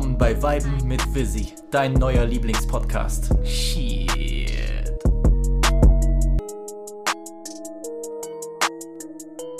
willkommen bei Weiben mit Visi, dein neuer Lieblingspodcast. Shit.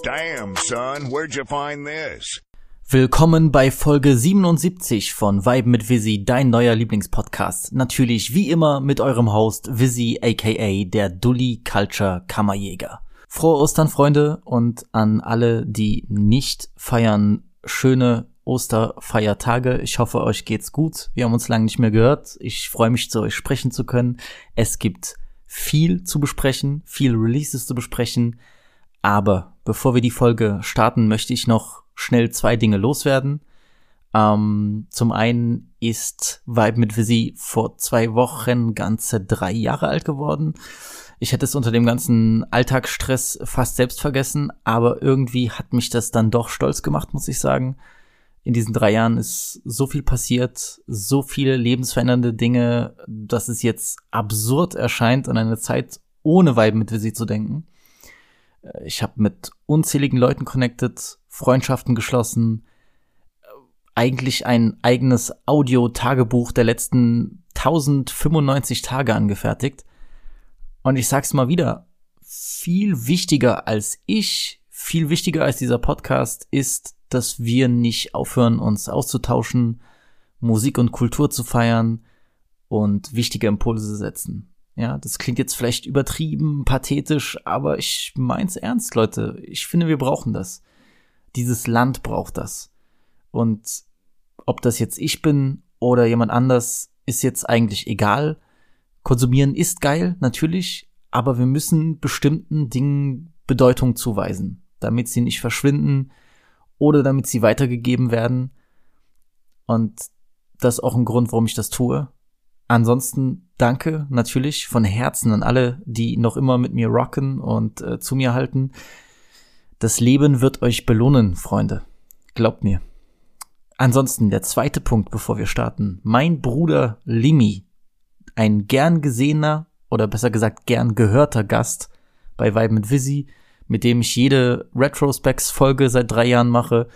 Damn, son, where'd you find this? Willkommen bei Folge 77 von Weiben mit Visi, dein neuer Lieblingspodcast. Natürlich wie immer mit eurem Host Visi aka der Dully Culture Kammerjäger. Frohe Ostern, Freunde, und an alle, die nicht feiern, schöne Osterfeiertage. Ich hoffe, euch geht's gut. Wir haben uns lange nicht mehr gehört. Ich freue mich, zu euch sprechen zu können. Es gibt viel zu besprechen, viel Releases zu besprechen. Aber bevor wir die Folge starten, möchte ich noch schnell zwei Dinge loswerden. Ähm, zum einen ist Vibe mit Visi vor zwei Wochen ganze drei Jahre alt geworden. Ich hätte es unter dem ganzen Alltagsstress fast selbst vergessen, aber irgendwie hat mich das dann doch stolz gemacht, muss ich sagen. In diesen drei Jahren ist so viel passiert, so viele lebensverändernde Dinge, dass es jetzt absurd erscheint, an eine Zeit ohne Vibe mit Visi zu denken. Ich habe mit unzähligen Leuten connected, Freundschaften geschlossen, eigentlich ein eigenes Audio-Tagebuch der letzten 1095 Tage angefertigt. Und ich sag's mal wieder, viel wichtiger als ich, viel wichtiger als dieser Podcast ist, dass wir nicht aufhören, uns auszutauschen, Musik und Kultur zu feiern und wichtige Impulse setzen. Ja, das klingt jetzt vielleicht übertrieben, pathetisch, aber ich mein's ernst, Leute. Ich finde, wir brauchen das. Dieses Land braucht das. Und ob das jetzt ich bin oder jemand anders, ist jetzt eigentlich egal. Konsumieren ist geil, natürlich, aber wir müssen bestimmten Dingen Bedeutung zuweisen, damit sie nicht verschwinden oder damit sie weitergegeben werden. Und das ist auch ein Grund, warum ich das tue. Ansonsten danke natürlich von Herzen an alle, die noch immer mit mir rocken und äh, zu mir halten. Das Leben wird euch belohnen, Freunde. Glaubt mir. Ansonsten der zweite Punkt, bevor wir starten. Mein Bruder Limi, ein gern gesehener oder besser gesagt gern gehörter Gast bei Vibe mit Visi, mit dem ich jede Retrospects-Folge seit drei Jahren mache.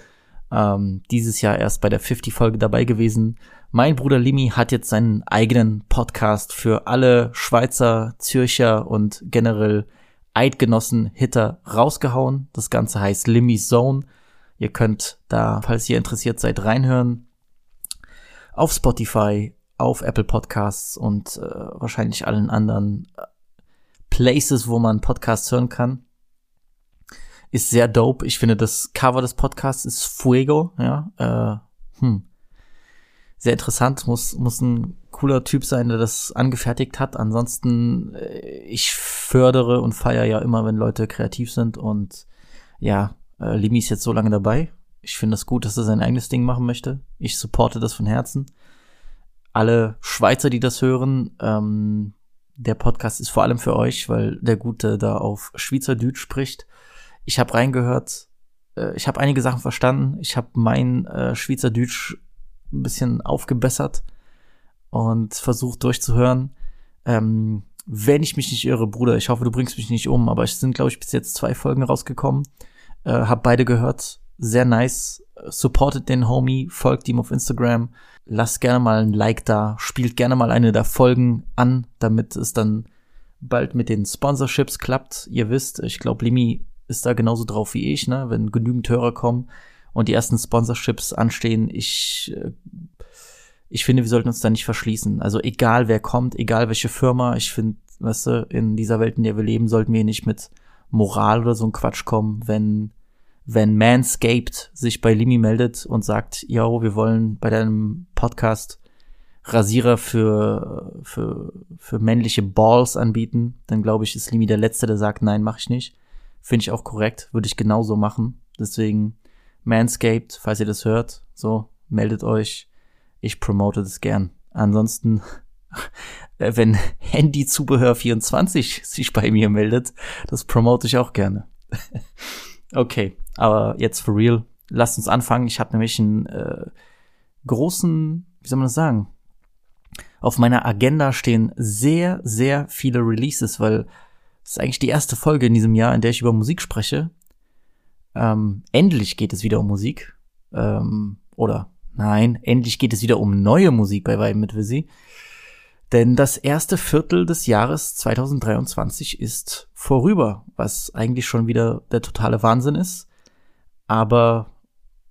Ähm, dieses Jahr erst bei der 50-Folge dabei gewesen. Mein Bruder Limi hat jetzt seinen eigenen Podcast für alle Schweizer, Zürcher und generell Eidgenossen Hitter rausgehauen. Das Ganze heißt Limi Zone. Ihr könnt da, falls ihr interessiert seid, reinhören. Auf Spotify, auf Apple Podcasts und äh, wahrscheinlich allen anderen äh, Places, wo man Podcasts hören kann. Ist sehr dope. Ich finde, das Cover des Podcasts ist Fuego, ja. Äh, hm sehr interessant, muss, muss ein cooler Typ sein, der das angefertigt hat. Ansonsten, äh, ich fördere und feiere ja immer, wenn Leute kreativ sind und ja, äh, Limi ist jetzt so lange dabei. Ich finde es gut, dass er sein eigenes Ding machen möchte. Ich supporte das von Herzen. Alle Schweizer, die das hören, ähm, der Podcast ist vor allem für euch, weil der Gute da auf Schweizerdeutsch spricht. Ich habe reingehört, äh, ich habe einige Sachen verstanden. Ich habe mein äh, Schweizerdeutsch ein bisschen aufgebessert und versucht durchzuhören. Ähm, wenn ich mich nicht irre, Bruder, ich hoffe, du bringst mich nicht um, aber es sind, glaube ich, bis jetzt zwei Folgen rausgekommen. Äh, hab beide gehört. Sehr nice. Supportet den Homie, folgt ihm auf Instagram. Lasst gerne mal ein Like da. Spielt gerne mal eine der Folgen an, damit es dann bald mit den Sponsorships klappt. Ihr wisst, ich glaube, Limi ist da genauso drauf wie ich, ne? Wenn genügend Hörer kommen, und die ersten Sponsorships anstehen, ich, äh, ich finde, wir sollten uns da nicht verschließen. Also egal wer kommt, egal welche Firma, ich finde, weißt du, in dieser Welt, in der wir leben, sollten wir nicht mit Moral oder so ein Quatsch kommen, wenn wenn Manscaped sich bei Limi meldet und sagt, yo, wir wollen bei deinem Podcast Rasierer für, für, für männliche Balls anbieten, dann glaube ich, ist Limi der Letzte, der sagt, nein, mache ich nicht. Finde ich auch korrekt, würde ich genauso machen. Deswegen Manscaped, falls ihr das hört, so, meldet euch. Ich promote das gern. Ansonsten, wenn Handyzubehör24 sich bei mir meldet, das promote ich auch gerne. okay, aber jetzt for real. Lasst uns anfangen. Ich habe nämlich einen äh, großen, wie soll man das sagen? Auf meiner Agenda stehen sehr, sehr viele Releases, weil es ist eigentlich die erste Folge in diesem Jahr, in der ich über Musik spreche. Ähm, endlich geht es wieder um Musik. Ähm, oder Nein, endlich geht es wieder um neue Musik bei Vibe mit Visi. Denn das erste Viertel des Jahres 2023 ist vorüber, was eigentlich schon wieder der totale Wahnsinn ist. Aber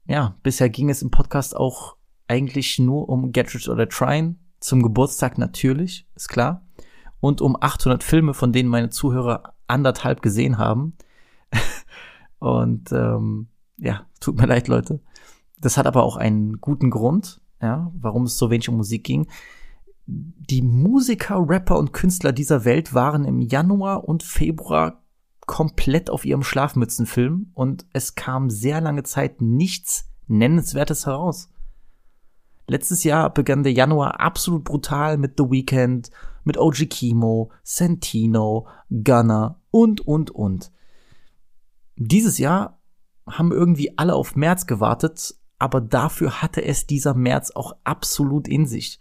ja, bisher ging es im Podcast auch eigentlich nur um Get oder Trine. Zum Geburtstag natürlich, ist klar. Und um 800 Filme, von denen meine Zuhörer anderthalb gesehen haben. Und ähm, ja, tut mir leid, Leute. Das hat aber auch einen guten Grund, ja, warum es so wenig um Musik ging. Die Musiker, Rapper und Künstler dieser Welt waren im Januar und Februar komplett auf ihrem Schlafmützenfilm und es kam sehr lange Zeit nichts Nennenswertes heraus. Letztes Jahr begann der Januar absolut brutal mit The Weeknd, mit OG Kimo, Santino, Gunner und, und, und. Dieses Jahr haben irgendwie alle auf März gewartet, aber dafür hatte es dieser März auch absolut in sich.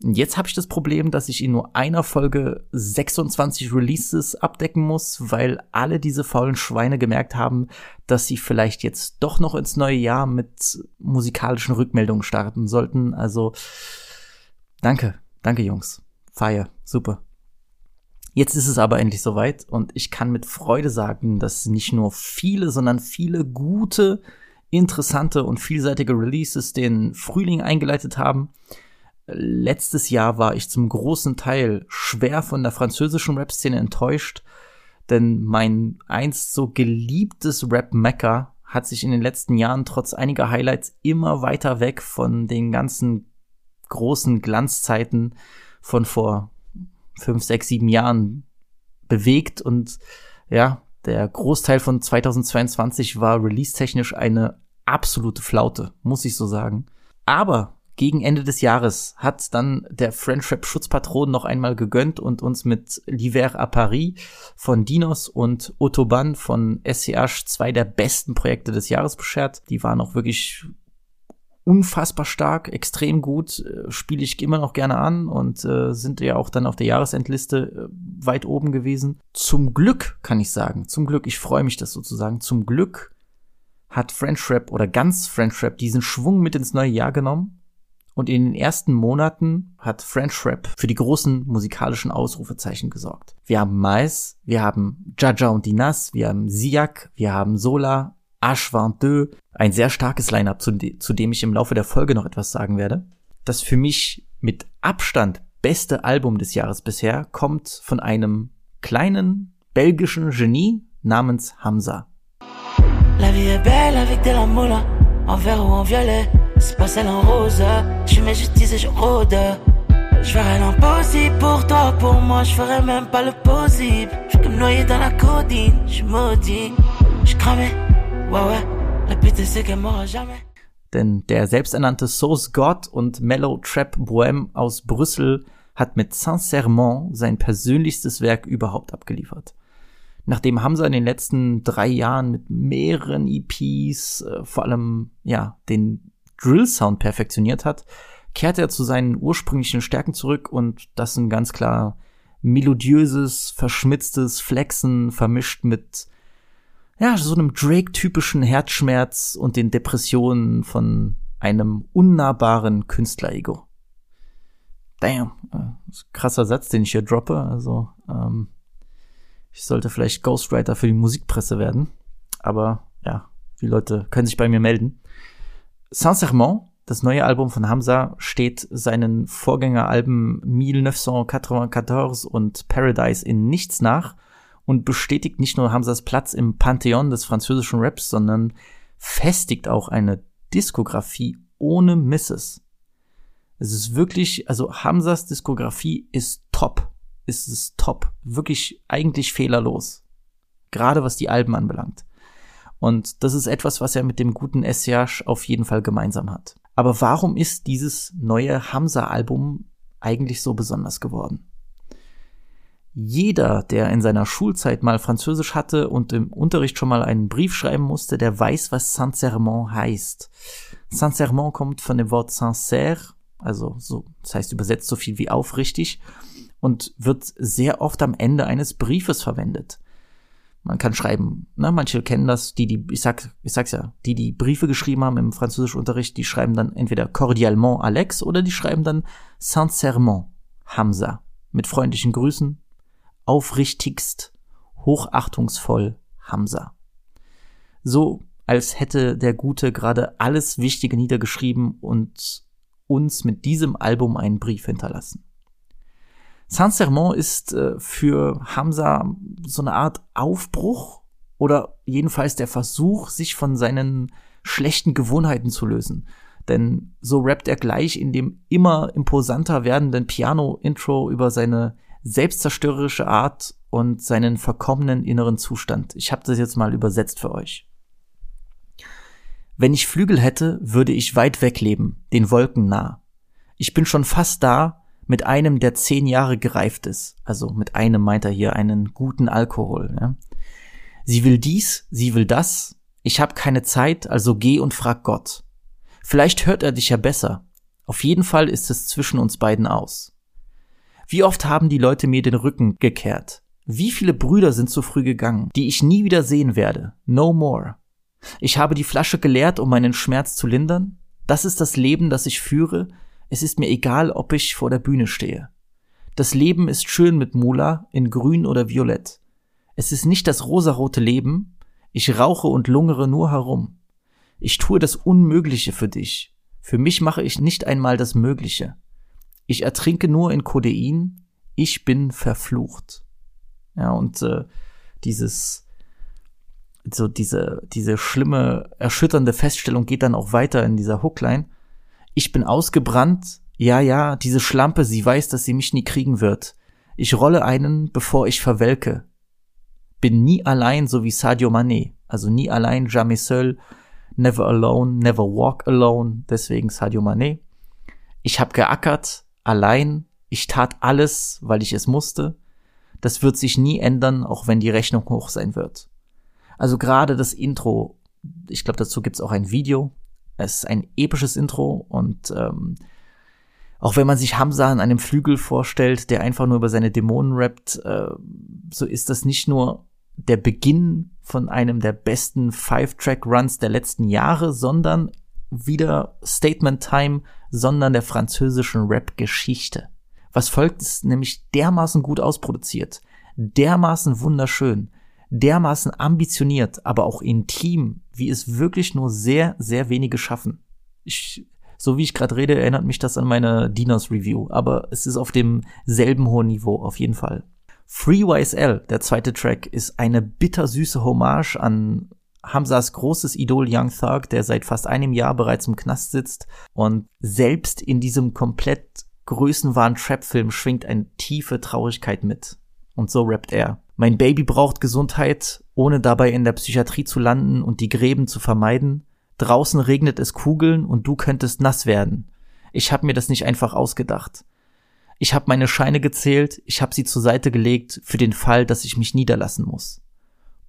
Jetzt habe ich das Problem, dass ich in nur einer Folge 26 Releases abdecken muss, weil alle diese faulen Schweine gemerkt haben, dass sie vielleicht jetzt doch noch ins neue Jahr mit musikalischen Rückmeldungen starten sollten. Also danke, danke Jungs. Feier, super. Jetzt ist es aber endlich soweit und ich kann mit Freude sagen, dass nicht nur viele, sondern viele gute, interessante und vielseitige Releases den Frühling eingeleitet haben. Letztes Jahr war ich zum großen Teil schwer von der französischen Rap-Szene enttäuscht, denn mein einst so geliebtes Rap-Mecker hat sich in den letzten Jahren trotz einiger Highlights immer weiter weg von den ganzen großen Glanzzeiten von vor fünf, sechs, sieben Jahren bewegt und ja, der Großteil von 2022 war release-technisch eine absolute Flaute, muss ich so sagen. Aber gegen Ende des Jahres hat dann der French Schutzpatron noch einmal gegönnt und uns mit L'Hiver à Paris von Dinos und Autobahn von SCH zwei der besten Projekte des Jahres beschert. Die waren auch wirklich unfassbar stark, extrem gut, äh, spiele ich immer noch gerne an und äh, sind ja auch dann auf der Jahresendliste äh, weit oben gewesen. Zum Glück kann ich sagen, zum Glück, ich freue mich das sozusagen, zum Glück hat French Rap oder ganz French Rap diesen Schwung mit ins neue Jahr genommen und in den ersten Monaten hat French Rap für die großen musikalischen Ausrufezeichen gesorgt. Wir haben Mais, wir haben Jaja und Dinas, wir haben Siak, wir haben Sola, H22, ein sehr starkes Line-up, zu, de zu dem ich im Laufe der Folge noch etwas sagen werde. Das für mich mit Abstand beste Album des Jahres bisher kommt von einem kleinen belgischen Genie namens Hamza. La vie est belle avec de la moula, en vert ou en violet, c'est pas celle en rose, je mets justice et je rôde. Je ferai l'impossible pour toi, pour moi, je ferai même pas le possible. Je suis comme noyé dans la codine, je maudit, je cramé. Denn der selbsternannte Source God und Mellow Trap Bohème aus Brüssel hat mit Sincèrement sein persönlichstes Werk überhaupt abgeliefert. Nachdem Hamza in den letzten drei Jahren mit mehreren EPs äh, vor allem ja den Drill Sound perfektioniert hat, kehrt er zu seinen ursprünglichen Stärken zurück und das ein ganz klar melodiöses, verschmitztes Flexen vermischt mit ja, so einem Drake-typischen Herzschmerz und den Depressionen von einem unnahbaren Künstler-Ego. Damn, äh, krasser Satz, den ich hier droppe. Also, ähm, ich sollte vielleicht Ghostwriter für die Musikpresse werden. Aber ja, die Leute können sich bei mir melden. Sincèrement, das neue Album von Hamza, steht seinen Vorgängeralben 1994 und Paradise in nichts nach und bestätigt nicht nur Hamzas Platz im Pantheon des französischen Raps, sondern festigt auch eine Diskografie ohne Misses. Es ist wirklich, also Hamzas Diskografie ist top. Es ist top. Wirklich eigentlich fehlerlos. Gerade was die Alben anbelangt. Und das ist etwas, was er mit dem guten Essiage auf jeden Fall gemeinsam hat. Aber warum ist dieses neue Hamza-Album eigentlich so besonders geworden? Jeder, der in seiner Schulzeit mal Französisch hatte und im Unterricht schon mal einen Brief schreiben musste, der weiß, was Saint-Serment heißt. Saint-Serment kommt von dem Wort sincère, also so, das heißt übersetzt so viel wie aufrichtig und wird sehr oft am Ende eines Briefes verwendet. Man kann schreiben, ne, manche kennen das, die, die, ich sag, ich sag's ja, die, die Briefe geschrieben haben im Französischunterricht, die schreiben dann entweder cordialement Alex oder die schreiben dann sincèrement Hamza. Mit freundlichen Grüßen, aufrichtigst, hochachtungsvoll Hamza. So, als hätte der Gute gerade alles Wichtige niedergeschrieben und uns mit diesem Album einen Brief hinterlassen. Saint-Serment ist äh, für Hamza so eine Art Aufbruch oder jedenfalls der Versuch, sich von seinen schlechten Gewohnheiten zu lösen. Denn so rappt er gleich in dem immer imposanter werdenden Piano-Intro über seine selbstzerstörerische Art und seinen verkommenen inneren Zustand. Ich habe das jetzt mal übersetzt für euch. Wenn ich Flügel hätte, würde ich weit weg leben, den Wolken nah. Ich bin schon fast da, mit einem, der zehn Jahre gereift ist. Also mit einem meint er hier einen guten Alkohol. Ja? Sie will dies, sie will das. Ich habe keine Zeit, also geh und frag Gott. Vielleicht hört er dich ja besser. Auf jeden Fall ist es zwischen uns beiden aus. Wie oft haben die Leute mir den Rücken gekehrt? Wie viele Brüder sind zu früh gegangen, die ich nie wieder sehen werde? No more. Ich habe die Flasche geleert, um meinen Schmerz zu lindern. Das ist das Leben, das ich führe, es ist mir egal, ob ich vor der Bühne stehe. Das Leben ist schön mit Mula in grün oder violett. Es ist nicht das rosarote Leben. Ich rauche und lungere nur herum. Ich tue das Unmögliche für dich. Für mich mache ich nicht einmal das Mögliche. Ich ertrinke nur in Codein. Ich bin verflucht. Ja, und äh, dieses, so diese, diese schlimme, erschütternde Feststellung geht dann auch weiter in dieser Hookline ich bin ausgebrannt. Ja, ja, diese Schlampe, sie weiß, dass sie mich nie kriegen wird. Ich rolle einen, bevor ich verwelke. Bin nie allein, so wie Sadio Mané. Also nie allein, jamais seul, never alone, never walk alone. Deswegen Sadio Mané. Ich hab geackert, allein. Ich tat alles, weil ich es musste. Das wird sich nie ändern, auch wenn die Rechnung hoch sein wird. Also gerade das Intro, ich glaube, dazu gibt's auch ein Video, es ist ein episches Intro und ähm, auch wenn man sich Hamza an einem Flügel vorstellt, der einfach nur über seine Dämonen rappt, äh, so ist das nicht nur der Beginn von einem der besten Five-Track-Runs der letzten Jahre, sondern wieder Statement Time, sondern der französischen Rap-Geschichte. Was folgt, ist nämlich dermaßen gut ausproduziert, dermaßen wunderschön, dermaßen ambitioniert, aber auch intim, wie es wirklich nur sehr, sehr wenige schaffen. Ich, so wie ich gerade rede, erinnert mich das an meine Dinos Review, aber es ist auf demselben hohen Niveau auf jeden Fall. Free YSL, der zweite Track, ist eine bittersüße Hommage an Hamzas großes Idol Young Thug, der seit fast einem Jahr bereits im Knast sitzt und selbst in diesem komplett größenwahren Trap-Film schwingt eine tiefe Traurigkeit mit. Und so rappt er. Mein Baby braucht Gesundheit, ohne dabei in der Psychiatrie zu landen und die Gräben zu vermeiden. Draußen regnet es Kugeln und du könntest nass werden. Ich hab mir das nicht einfach ausgedacht. Ich hab meine Scheine gezählt, ich hab sie zur Seite gelegt für den Fall, dass ich mich niederlassen muss.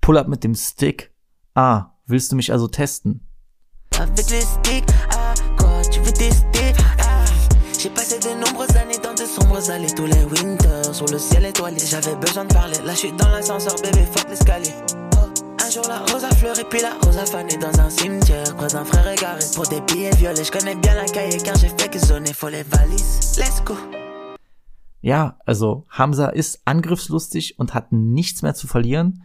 Pull up mit dem Stick. Ah, willst du mich also testen? Avec les sticks, quoi, tu veux tester, j'ai passé de nombreuses années dans de sombres allées tous les winters sur le ciel étoilé. J'avais besoin de parler, là je suis dans l'ascenseur, bébé, fuck l'escalier. Un jour la rose a fleuri, puis la rose a fané dans un cimetière près d'un frère égaré pour des billets violets. Je connais bien la cahier car j'ai fait que sonner, faut les valises. Let's go. Ja, also Hamza ist angriffslustig und hat nichts mehr zu verlieren.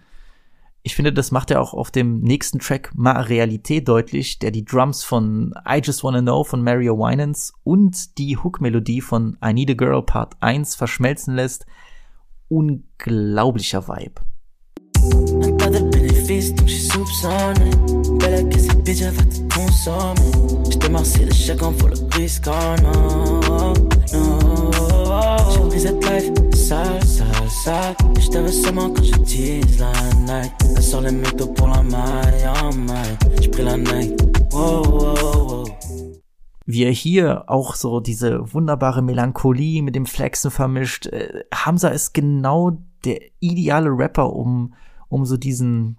Ich finde, das macht er auch auf dem nächsten Track Ma Realität deutlich, der die Drums von I Just Wanna Know von Mario Winans und die Hook-Melodie von I Need a Girl Part 1 verschmelzen lässt. Unglaublicher Vibe. J'ai pris cette life sale, sale, sale. Je t'avais seulement quand je tease la night. Elle sort les métaux pour la maille, oh maille. J'ai pris la night. Wow, wow, wow. Wie er hier auch so diese wunderbare Melancholie mit dem Flexen vermischt. Äh, Hamza ist genau der ideale Rapper, um, um so diesen,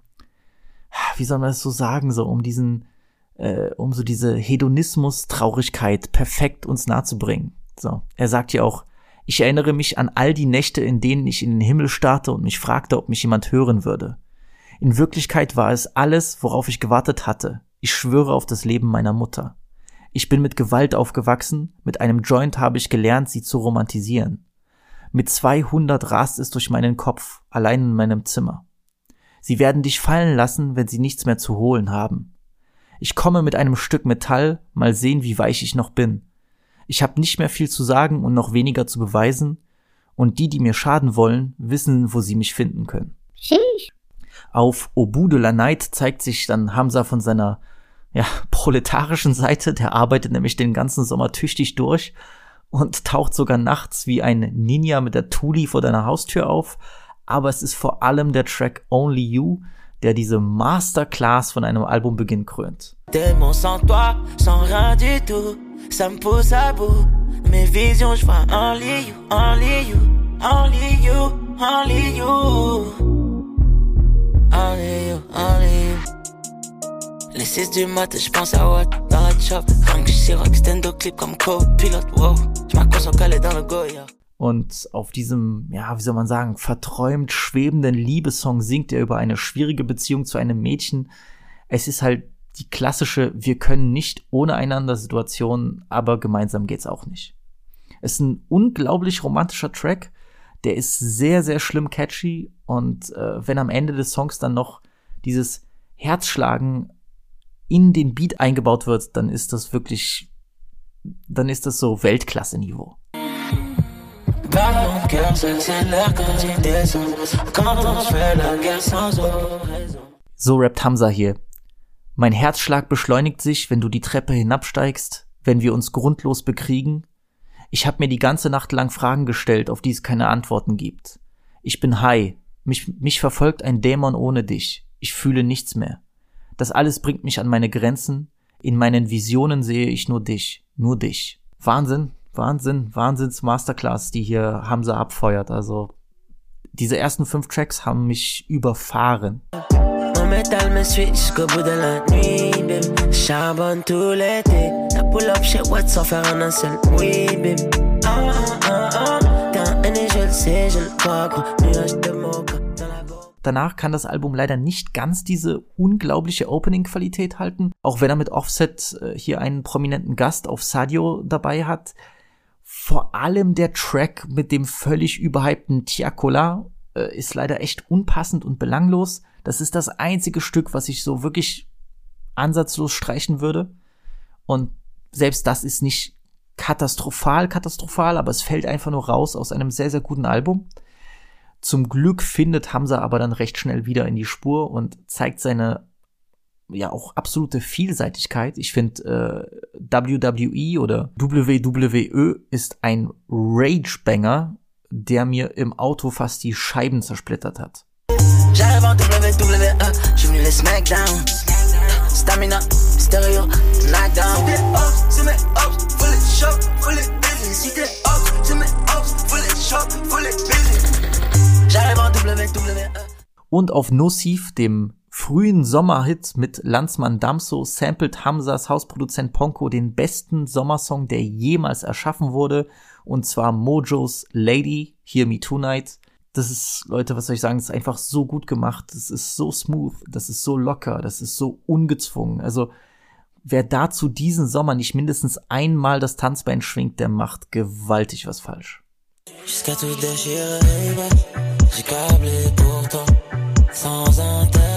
wie soll man das so sagen, so um diesen, äh, um so diese Hedonismus-Traurigkeit perfekt uns nahe zu bringen. So, er sagt ja auch, ich erinnere mich an all die Nächte, in denen ich in den Himmel starrte und mich fragte, ob mich jemand hören würde. In Wirklichkeit war es alles, worauf ich gewartet hatte. Ich schwöre auf das Leben meiner Mutter. Ich bin mit Gewalt aufgewachsen, mit einem Joint habe ich gelernt, sie zu romantisieren. Mit 200 rast es durch meinen Kopf, allein in meinem Zimmer. Sie werden dich fallen lassen, wenn sie nichts mehr zu holen haben. Ich komme mit einem Stück Metall, mal sehen, wie weich ich noch bin. Ich habe nicht mehr viel zu sagen und noch weniger zu beweisen, und die, die mir schaden wollen, wissen, wo sie mich finden können. Auf Obu de la Night zeigt sich dann Hamza von seiner ja, proletarischen Seite, der arbeitet nämlich den ganzen Sommer tüchtig durch und taucht sogar nachts wie ein Ninja mit der Tuli vor deiner Haustür auf. Aber es ist vor allem der Track Only You, der diese Masterclass von einem Albumbeginn krönt. Les 6 du matin, je pense à what dans la chop. Extendo clip comme co-pilote, wow. Je m'accroche dans le go, yeah. Und auf diesem, ja, wie soll man sagen, verträumt schwebenden Liebessong singt er über eine schwierige Beziehung zu einem Mädchen. Es ist halt die klassische Wir können nicht ohne einander Situation, aber gemeinsam geht's auch nicht. Es ist ein unglaublich romantischer Track. Der ist sehr, sehr schlimm catchy. Und äh, wenn am Ende des Songs dann noch dieses Herzschlagen in den Beat eingebaut wird, dann ist das wirklich, dann ist das so Weltklasse-Niveau. So rappt Hamza hier. Mein Herzschlag beschleunigt sich, wenn du die Treppe hinabsteigst, wenn wir uns grundlos bekriegen. Ich habe mir die ganze Nacht lang Fragen gestellt, auf die es keine Antworten gibt. Ich bin high. Mich, mich verfolgt ein Dämon ohne dich. Ich fühle nichts mehr. Das alles bringt mich an meine Grenzen. In meinen Visionen sehe ich nur dich, nur dich. Wahnsinn, Wahnsinn, Wahnsinns Masterclass, die hier Hamza abfeuert. Also diese ersten fünf Tracks haben mich überfahren. Danach kann das Album leider nicht ganz diese unglaubliche Opening-Qualität halten, auch wenn er mit Offset äh, hier einen prominenten Gast auf Sadio dabei hat. Vor allem der Track mit dem völlig überhypten Tiakola äh, ist leider echt unpassend und belanglos. Das ist das einzige Stück, was ich so wirklich ansatzlos streichen würde. Und selbst das ist nicht katastrophal, katastrophal, aber es fällt einfach nur raus aus einem sehr, sehr guten Album. Zum Glück findet Hamza aber dann recht schnell wieder in die Spur und zeigt seine ja auch absolute Vielseitigkeit. Ich finde äh, WWE oder WWE ist ein Ragebanger, der mir im Auto fast die Scheiben zersplittert hat. Und auf Nociv, dem frühen Sommerhit mit Landsmann Damso, samplet Hamzas Hausproduzent Ponko den besten Sommersong, der jemals erschaffen wurde, und zwar Mojos Lady, Hear Me Tonight. Das ist, Leute, was soll ich sagen, das ist einfach so gut gemacht, das ist so smooth, das ist so locker, das ist so ungezwungen. Also, wer dazu diesen Sommer nicht mindestens einmal das Tanzbein schwingt, der macht gewaltig was falsch. Jusqu'à tout déchirer, j'ai câblé pour toi, sans intérêt.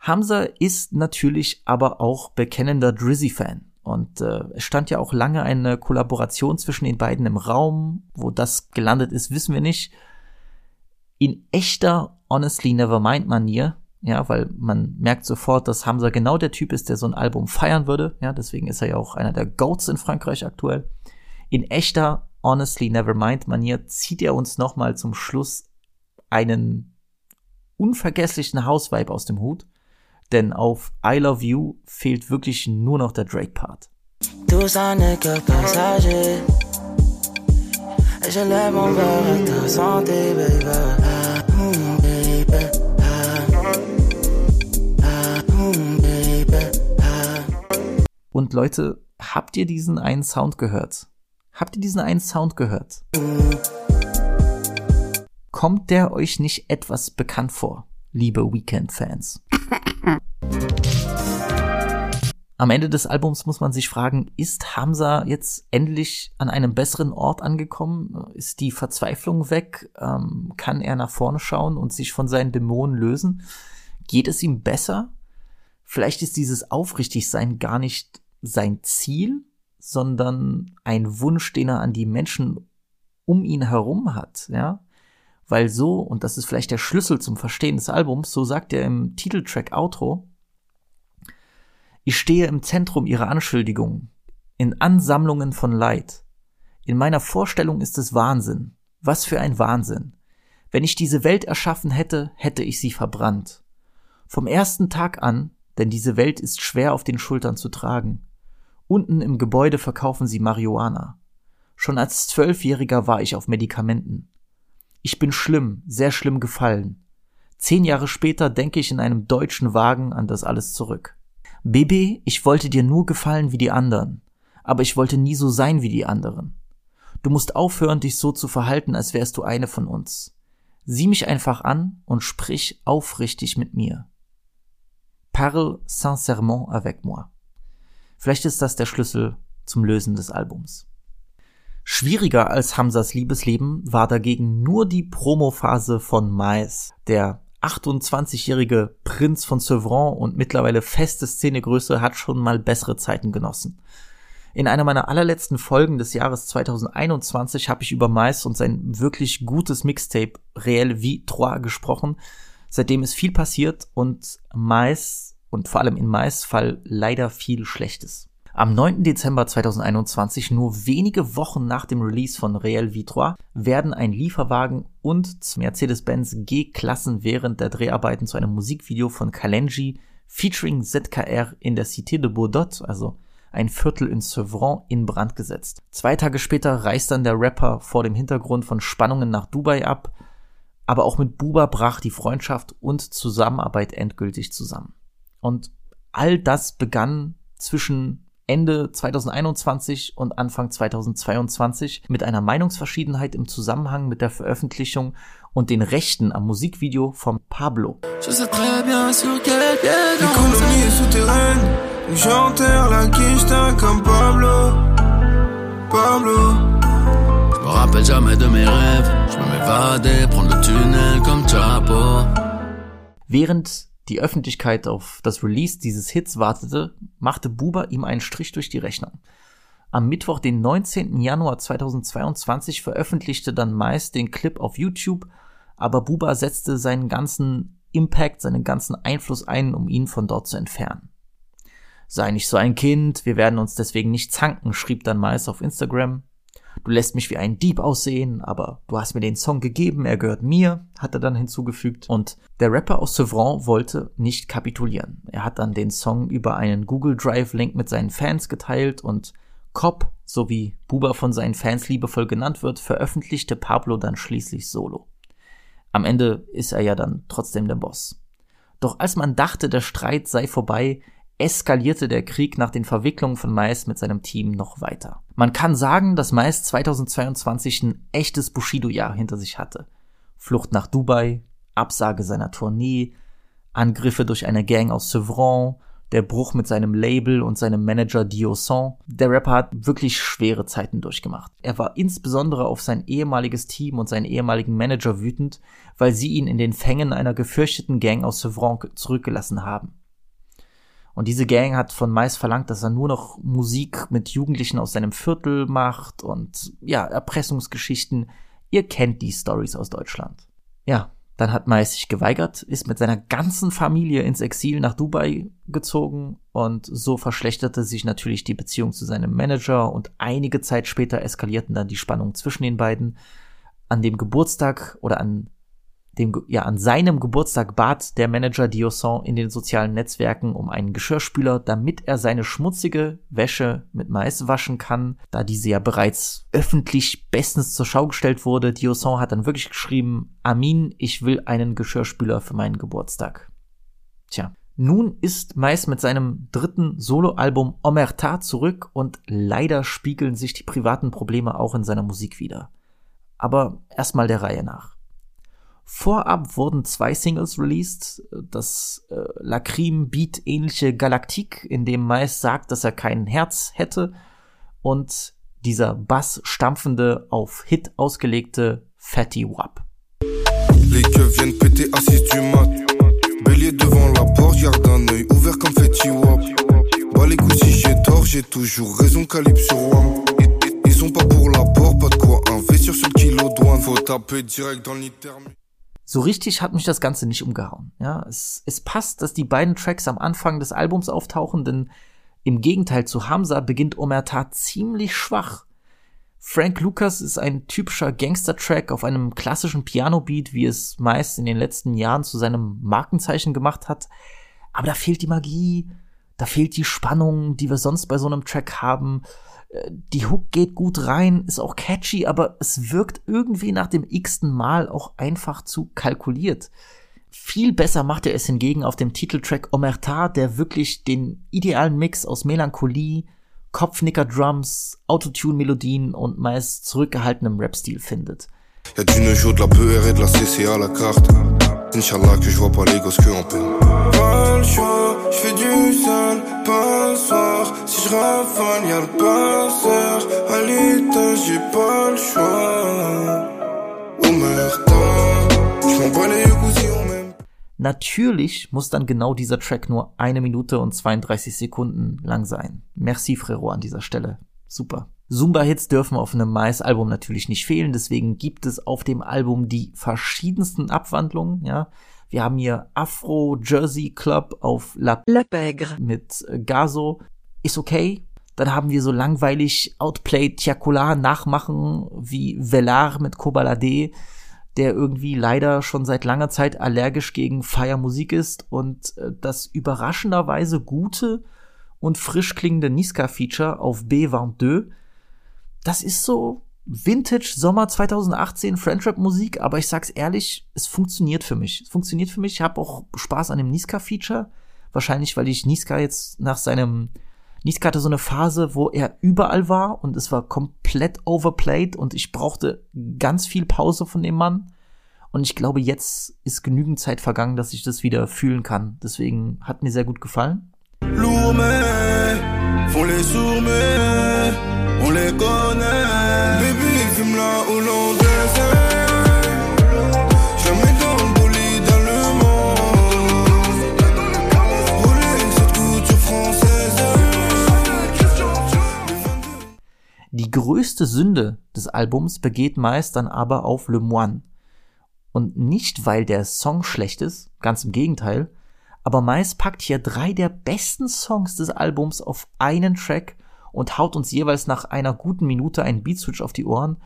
Hamza ist natürlich aber auch bekennender Drizzy-Fan. Und äh, es stand ja auch lange eine Kollaboration zwischen den beiden im Raum. Wo das gelandet ist, wissen wir nicht. In echter Honestly Nevermind Manier, ja, weil man merkt sofort, dass Hamza genau der Typ ist, der so ein Album feiern würde. Ja, deswegen ist er ja auch einer der Goats in Frankreich aktuell. In echter Honestly Nevermind Manier zieht er uns nochmal zum Schluss einen unvergesslichen Hausvibe aus dem Hut denn auf I Love You fehlt wirklich nur noch der Drake-Part. Tout ça n'est que passager. Je lève mon verre à ta santé, baby. Und Leute, habt ihr diesen einen Sound gehört? Habt ihr diesen einen Sound gehört? Kommt der euch nicht etwas bekannt vor, liebe Weekend-Fans? Am Ende des Albums muss man sich fragen, ist Hamza jetzt endlich an einem besseren Ort angekommen? Ist die Verzweiflung weg? Ähm, kann er nach vorne schauen und sich von seinen Dämonen lösen? Geht es ihm besser? Vielleicht ist dieses Aufrichtigsein gar nicht sein Ziel, sondern ein Wunsch, den er an die Menschen um ihn herum hat, ja? Weil so, und das ist vielleicht der Schlüssel zum Verstehen des Albums, so sagt er im Titeltrack Outro, ich stehe im Zentrum ihrer Anschuldigungen, in Ansammlungen von Leid. In meiner Vorstellung ist es Wahnsinn. Was für ein Wahnsinn. Wenn ich diese Welt erschaffen hätte, hätte ich sie verbrannt. Vom ersten Tag an, denn diese Welt ist schwer auf den Schultern zu tragen. Unten im Gebäude verkaufen sie Marihuana. Schon als Zwölfjähriger war ich auf Medikamenten. Ich bin schlimm, sehr schlimm gefallen. Zehn Jahre später denke ich in einem deutschen Wagen an das alles zurück. Baby, ich wollte dir nur gefallen wie die anderen, aber ich wollte nie so sein wie die anderen. Du musst aufhören, dich so zu verhalten, als wärst du eine von uns. Sieh mich einfach an und sprich aufrichtig mit mir. Parle sincèrement avec moi. Vielleicht ist das der Schlüssel zum Lösen des Albums. Schwieriger als Hamzas Liebesleben war dagegen nur die Promophase von Mais, der 28-jährige Prinz von Sevran und mittlerweile feste Szenegröße hat schon mal bessere Zeiten genossen. In einer meiner allerletzten Folgen des Jahres 2021 habe ich über Mais und sein wirklich gutes Mixtape Réel Vie Trois gesprochen. Seitdem ist viel passiert und Mais und vor allem in Mais Fall leider viel Schlechtes. Am 9. Dezember 2021, nur wenige Wochen nach dem Release von Real V3, werden ein Lieferwagen und Mercedes-Benz G-Klassen während der Dreharbeiten zu einem Musikvideo von Kalenji featuring ZKR in der Cité de Baudot, also ein Viertel in Sevran, in Brand gesetzt. Zwei Tage später reist dann der Rapper vor dem Hintergrund von Spannungen nach Dubai ab, aber auch mit Buba brach die Freundschaft und Zusammenarbeit endgültig zusammen. Und all das begann zwischen Ende 2021 und Anfang 2022 mit einer Meinungsverschiedenheit im Zusammenhang mit der Veröffentlichung und den Rechten am Musikvideo von Pablo. Während die Öffentlichkeit auf das Release dieses Hits wartete, machte Buba ihm einen Strich durch die Rechnung. Am Mittwoch, den 19. Januar 2022, veröffentlichte dann meist den Clip auf YouTube, aber Buba setzte seinen ganzen Impact, seinen ganzen Einfluss ein, um ihn von dort zu entfernen. Sei nicht so ein Kind, wir werden uns deswegen nicht zanken, schrieb dann meist auf Instagram. Du lässt mich wie ein Dieb aussehen, aber du hast mir den Song gegeben, er gehört mir, hat er dann hinzugefügt. Und der Rapper aus Sevran wollte nicht kapitulieren. Er hat dann den Song über einen Google Drive Link mit seinen Fans geteilt und Cop, so wie Buba von seinen Fans liebevoll genannt wird, veröffentlichte Pablo dann schließlich solo. Am Ende ist er ja dann trotzdem der Boss. Doch als man dachte, der Streit sei vorbei, eskalierte der Krieg nach den Verwicklungen von Mais mit seinem Team noch weiter. Man kann sagen, dass Mais 2022 ein echtes Bushido-Jahr hinter sich hatte. Flucht nach Dubai, Absage seiner Tournee, Angriffe durch eine Gang aus Sevran, der Bruch mit seinem Label und seinem Manager Diosan. Der Rapper hat wirklich schwere Zeiten durchgemacht. Er war insbesondere auf sein ehemaliges Team und seinen ehemaligen Manager wütend, weil sie ihn in den Fängen einer gefürchteten Gang aus Sevran zurückgelassen haben. Und diese Gang hat von Mais verlangt, dass er nur noch Musik mit Jugendlichen aus seinem Viertel macht und ja, Erpressungsgeschichten. Ihr kennt die Stories aus Deutschland. Ja, dann hat Mais sich geweigert, ist mit seiner ganzen Familie ins Exil nach Dubai gezogen und so verschlechterte sich natürlich die Beziehung zu seinem Manager und einige Zeit später eskalierten dann die Spannungen zwischen den beiden. An dem Geburtstag oder an dem, ja, an seinem Geburtstag bat der Manager Diosan in den sozialen Netzwerken um einen Geschirrspüler, damit er seine schmutzige Wäsche mit Mais waschen kann, da diese ja bereits öffentlich bestens zur Schau gestellt wurde. Diosan hat dann wirklich geschrieben, Amin, ich will einen Geschirrspüler für meinen Geburtstag. Tja, Nun ist Mais mit seinem dritten Soloalbum Omerta zurück und leider spiegeln sich die privaten Probleme auch in seiner Musik wieder. Aber erstmal der Reihe nach. Vorab wurden zwei Singles released, das äh, Lacrim Beat ähnliche Galaktik, in dem Mais sagt, dass er kein Herz hätte. Und dieser Bass stampfende auf Hit ausgelegte Fatty Wap. Ils sont pas pour la porte, pas de quoi investir sur le kilo douane. Faut taper direkt dans le So richtig hat mich das Ganze nicht umgehauen. Ja, es, es passt, dass die beiden Tracks am Anfang des Albums auftauchen, denn im Gegenteil zu Hamza beginnt Omerta ziemlich schwach. Frank Lucas ist ein typischer Gangster-Track auf einem klassischen Piano-Beat, wie es meist in den letzten Jahren zu seinem Markenzeichen gemacht hat. Aber da fehlt die Magie, da fehlt die Spannung, die wir sonst bei so einem Track haben. Die Hook geht gut rein, ist auch catchy, aber es wirkt irgendwie nach dem x-ten Mal auch einfach zu kalkuliert. Viel besser macht er es hingegen auf dem Titeltrack Omerta, der wirklich den idealen Mix aus Melancholie, Kopfnicker-Drums, Autotune-Melodien und meist zurückgehaltenem Rap-Stil findet. Y'a Inch'Allah que je vois pas les gosses que en peine. Pas le choix, je fais du sale, pas soir. Si je rafale, y'a le passeur. À l'étage, j'ai pas le choix. Natürlich muss dann genau dieser Track nur eine Minute und 32 Sekunden lang sein. Merci, Frero, an dieser Stelle. Super. Zumba-Hits dürfen auf einem Mais-Album natürlich nicht fehlen, deswegen gibt es auf dem Album die verschiedensten Abwandlungen, ja. Wir haben hier Afro Jersey Club auf La, La Pègre mit Gazo. Ist okay. Dann haben wir so langweilig Outplay Tiakola nachmachen wie Velar mit Kobalade der irgendwie leider schon seit langer Zeit allergisch gegen Feiermusik ist und äh, das überraschenderweise gute und frisch klingende Niska-Feature auf B22, das ist so Vintage Sommer 2018 Friendship Musik, aber ich sag's ehrlich, es funktioniert für mich. Es funktioniert für mich. Ich habe auch Spaß an dem Niska Feature, wahrscheinlich weil ich Niska jetzt nach seinem Niska hatte so eine Phase, wo er überall war und es war komplett overplayed und ich brauchte ganz viel Pause von dem Mann. Und ich glaube, jetzt ist genügend Zeit vergangen, dass ich das wieder fühlen kann. Deswegen hat mir sehr gut gefallen. Lourd, Die größte Sünde des Albums begeht meist dann aber auf Le Moine. Und nicht, weil der Song schlecht ist, ganz im Gegenteil, aber meist packt hier drei der besten Songs des Albums auf einen Track und haut uns jeweils nach einer guten Minute einen Beatswitch auf die Ohren.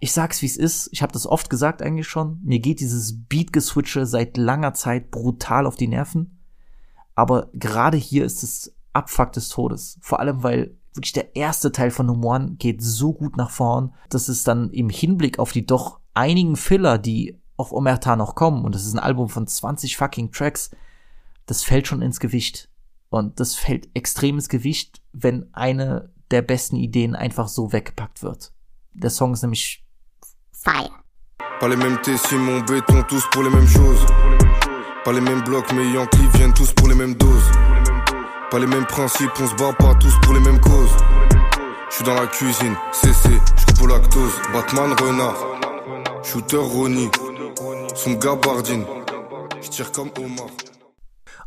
Ich sag's wie es ist, ich habe das oft gesagt eigentlich schon, mir geht dieses Beat-Geswitche seit langer Zeit brutal auf die Nerven, aber gerade hier ist es Abfuck des Todes, vor allem weil wirklich der erste Teil von Nummer One geht so gut nach vorn, dass es dann im Hinblick auf die doch einigen Filler, die auf Omerta noch kommen, und das ist ein Album von 20 fucking Tracks, das fällt schon ins Gewicht. Und das fällt extrem ins Gewicht, wenn eine der besten Ideen einfach so weggepackt wird. Der Song ist nämlich Fire. Pas les mêmes Simon, béton, tous pour les mêmes choses. Pas les mêmes blocs, mais Yankee viennent tous pour les mêmes doses. Pas les mêmes principes, on se bat pas tous pour les mêmes causes. Je dans la cuisine, CC, je au lactose. Batman, renard, shooter, Ronnie, son Gabardine. Je comme Omar.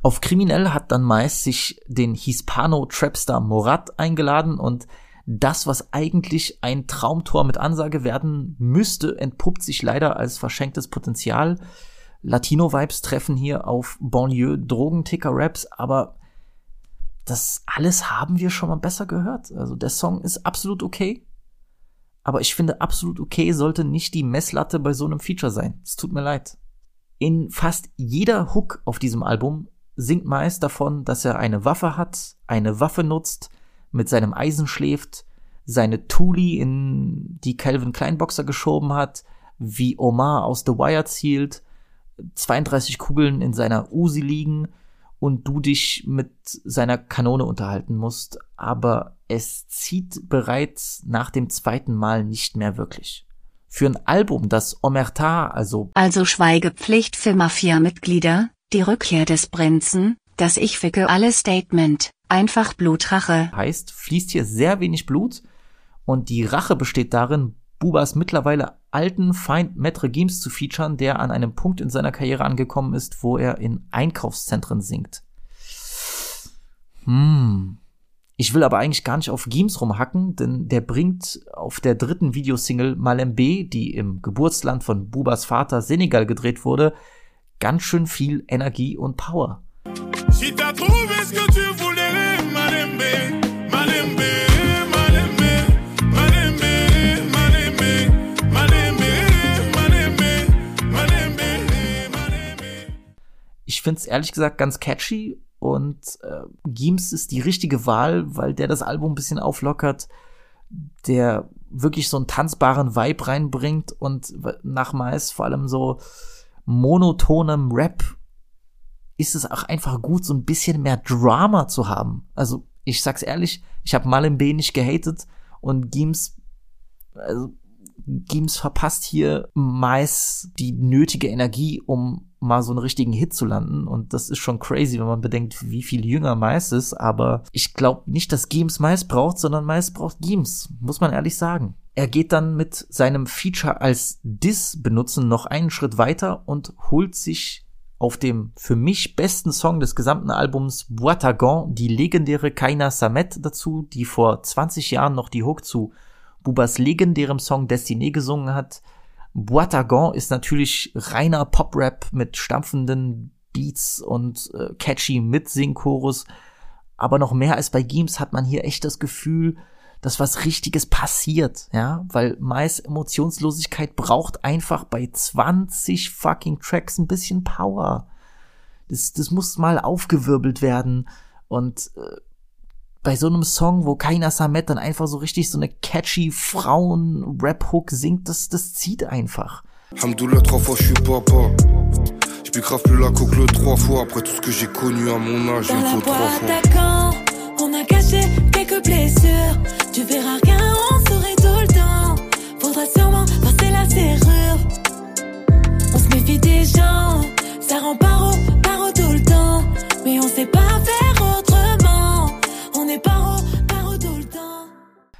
Auf Kriminell hat dann meist sich den Hispano-Trapstar Morat eingeladen und das, was eigentlich ein Traumtor mit Ansage werden müsste, entpuppt sich leider als verschenktes Potenzial. Latino-Vibes treffen hier auf Banlieue-Drogenticker-Raps, aber das alles haben wir schon mal besser gehört. Also der Song ist absolut okay. Aber ich finde, absolut okay sollte nicht die Messlatte bei so einem Feature sein. Es tut mir leid. In fast jeder Hook auf diesem Album singt meist davon, dass er eine Waffe hat, eine Waffe nutzt, mit seinem Eisen schläft, seine Thuli in die Calvin Klein Boxer geschoben hat, wie Omar aus The Wire zielt, 32 Kugeln in seiner Usi liegen und du dich mit seiner Kanone unterhalten musst, aber es zieht bereits nach dem zweiten Mal nicht mehr wirklich. Für ein Album, das Omerta, also Also Schweigepflicht für Mafia-Mitglieder, die Rückkehr des Prinzen, das Ich ficke alle Statement, einfach Blutrache. heißt, fließt hier sehr wenig Blut und die Rache besteht darin, Bubas mittlerweile alten Feind Metre Gims zu featuren, der an einem Punkt in seiner Karriere angekommen ist, wo er in Einkaufszentren singt. Hm. Ich will aber eigentlich gar nicht auf Gims rumhacken, denn der bringt auf der dritten Videosingle Malembe, die im Geburtsland von Bubas Vater Senegal gedreht wurde, ganz schön viel Energie und Power. Ich finde es ehrlich gesagt ganz catchy und äh, Gims ist die richtige Wahl, weil der das Album ein bisschen auflockert, der wirklich so einen tanzbaren Vibe reinbringt und nach Mais vor allem so monotonem Rap ist es auch einfach gut, so ein bisschen mehr Drama zu haben. Also ich sag's ehrlich, ich habe Malembe nicht gehatet und Gims, also Gims verpasst hier meist die nötige Energie, um mal so einen richtigen Hit zu landen. Und das ist schon crazy, wenn man bedenkt, wie viel jünger Mais ist. Aber ich glaube nicht, dass Gims Mais braucht, sondern Mais braucht Gims, muss man ehrlich sagen. Er geht dann mit seinem Feature als Diss benutzen noch einen Schritt weiter und holt sich auf dem für mich besten Song des gesamten Albums Boitagon die legendäre Kaina Samet dazu, die vor 20 Jahren noch die Hook zu Bubas legendärem Song Destiné gesungen hat. Boitagon ist natürlich reiner Pop-Rap mit stampfenden Beats und äh, catchy Mitsing-Chorus. Aber noch mehr als bei Gims hat man hier echt das Gefühl, dass was Richtiges passiert, ja, weil Mais Emotionslosigkeit braucht einfach bei 20 fucking Tracks ein bisschen Power. Das, das muss mal aufgewirbelt werden und äh, bei so einem Song, wo keiner Samet dann einfach so richtig so eine catchy Frauen-Rap-Hook singt, das, das zieht einfach. Hamdoullah, trois fois je suis papa. Je puis grave plus la coque le trois fois. Après tout ce que j'ai connu à mon âge, il faut trois fois. on a caché quelques blessures. Tu verras rien, on sourit tout le temps. Faudra sûrement passer la serrure. On se méfie des gens, ça rend paro, paro tout le temps. Mais on sait pas faire autrement. On est paro, paro tout le temps.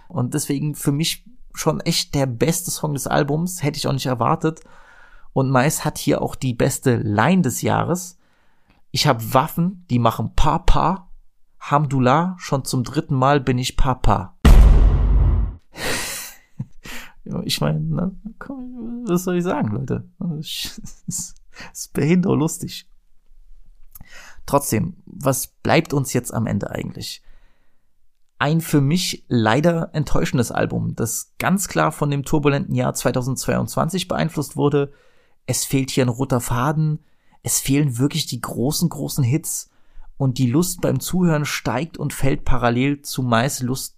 Und deswegen für mich schon echt der beste Song des Albums, hätte ich auch nicht erwartet. Und Mais hat hier auch die beste Line des Jahres. Ich habe Waffen, die machen Papa. Hamdullah, schon zum dritten Mal bin ich Papa. Ich meine, ne, was soll ich sagen, Leute? Es ist behindert lustig. Trotzdem, was bleibt uns jetzt am Ende eigentlich? ein für mich leider enttäuschendes Album, das ganz klar von dem turbulenten Jahr 2022 beeinflusst wurde. Es fehlt hier ein roter Faden, es fehlen wirklich die großen, großen Hits und die Lust beim Zuhören steigt und fällt parallel zu Mais Lust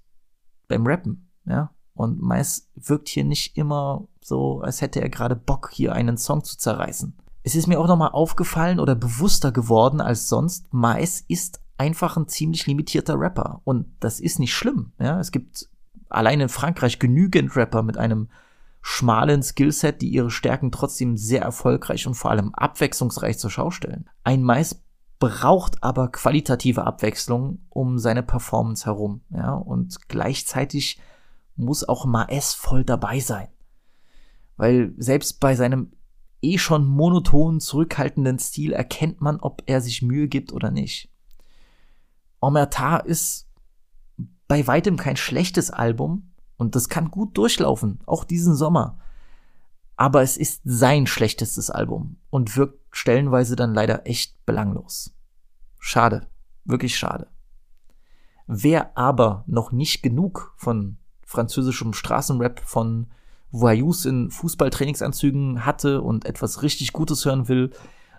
beim Rappen, ja. Und Mais wirkt hier nicht immer so, als hätte er gerade Bock, hier einen Song zu zerreißen. Es ist mir auch nochmal aufgefallen oder bewusster geworden als sonst, Mais ist einfach ein ziemlich limitierter Rapper. Und das ist nicht schlimm. Ja, es gibt allein in Frankreich genügend Rapper mit einem schmalen Skillset, die ihre Stärken trotzdem sehr erfolgreich und vor allem abwechslungsreich zur Schau stellen. Ein Mais braucht aber qualitative Abwechslung um seine Performance herum. Ja, und gleichzeitig muss auch Maes voll dabei sein. Weil selbst bei seinem eh schon monoton zurückhaltenden Stil erkennt man, ob er sich Mühe gibt oder nicht. Omerta ist bei weitem kein schlechtes Album und das kann gut durchlaufen, auch diesen Sommer. Aber es ist sein schlechtestes Album und wirkt stellenweise dann leider echt belanglos. Schade, wirklich schade. Wer aber noch nicht genug von französischem Straßenrap von Voyous in Fußballtrainingsanzügen hatte und etwas richtig Gutes hören will,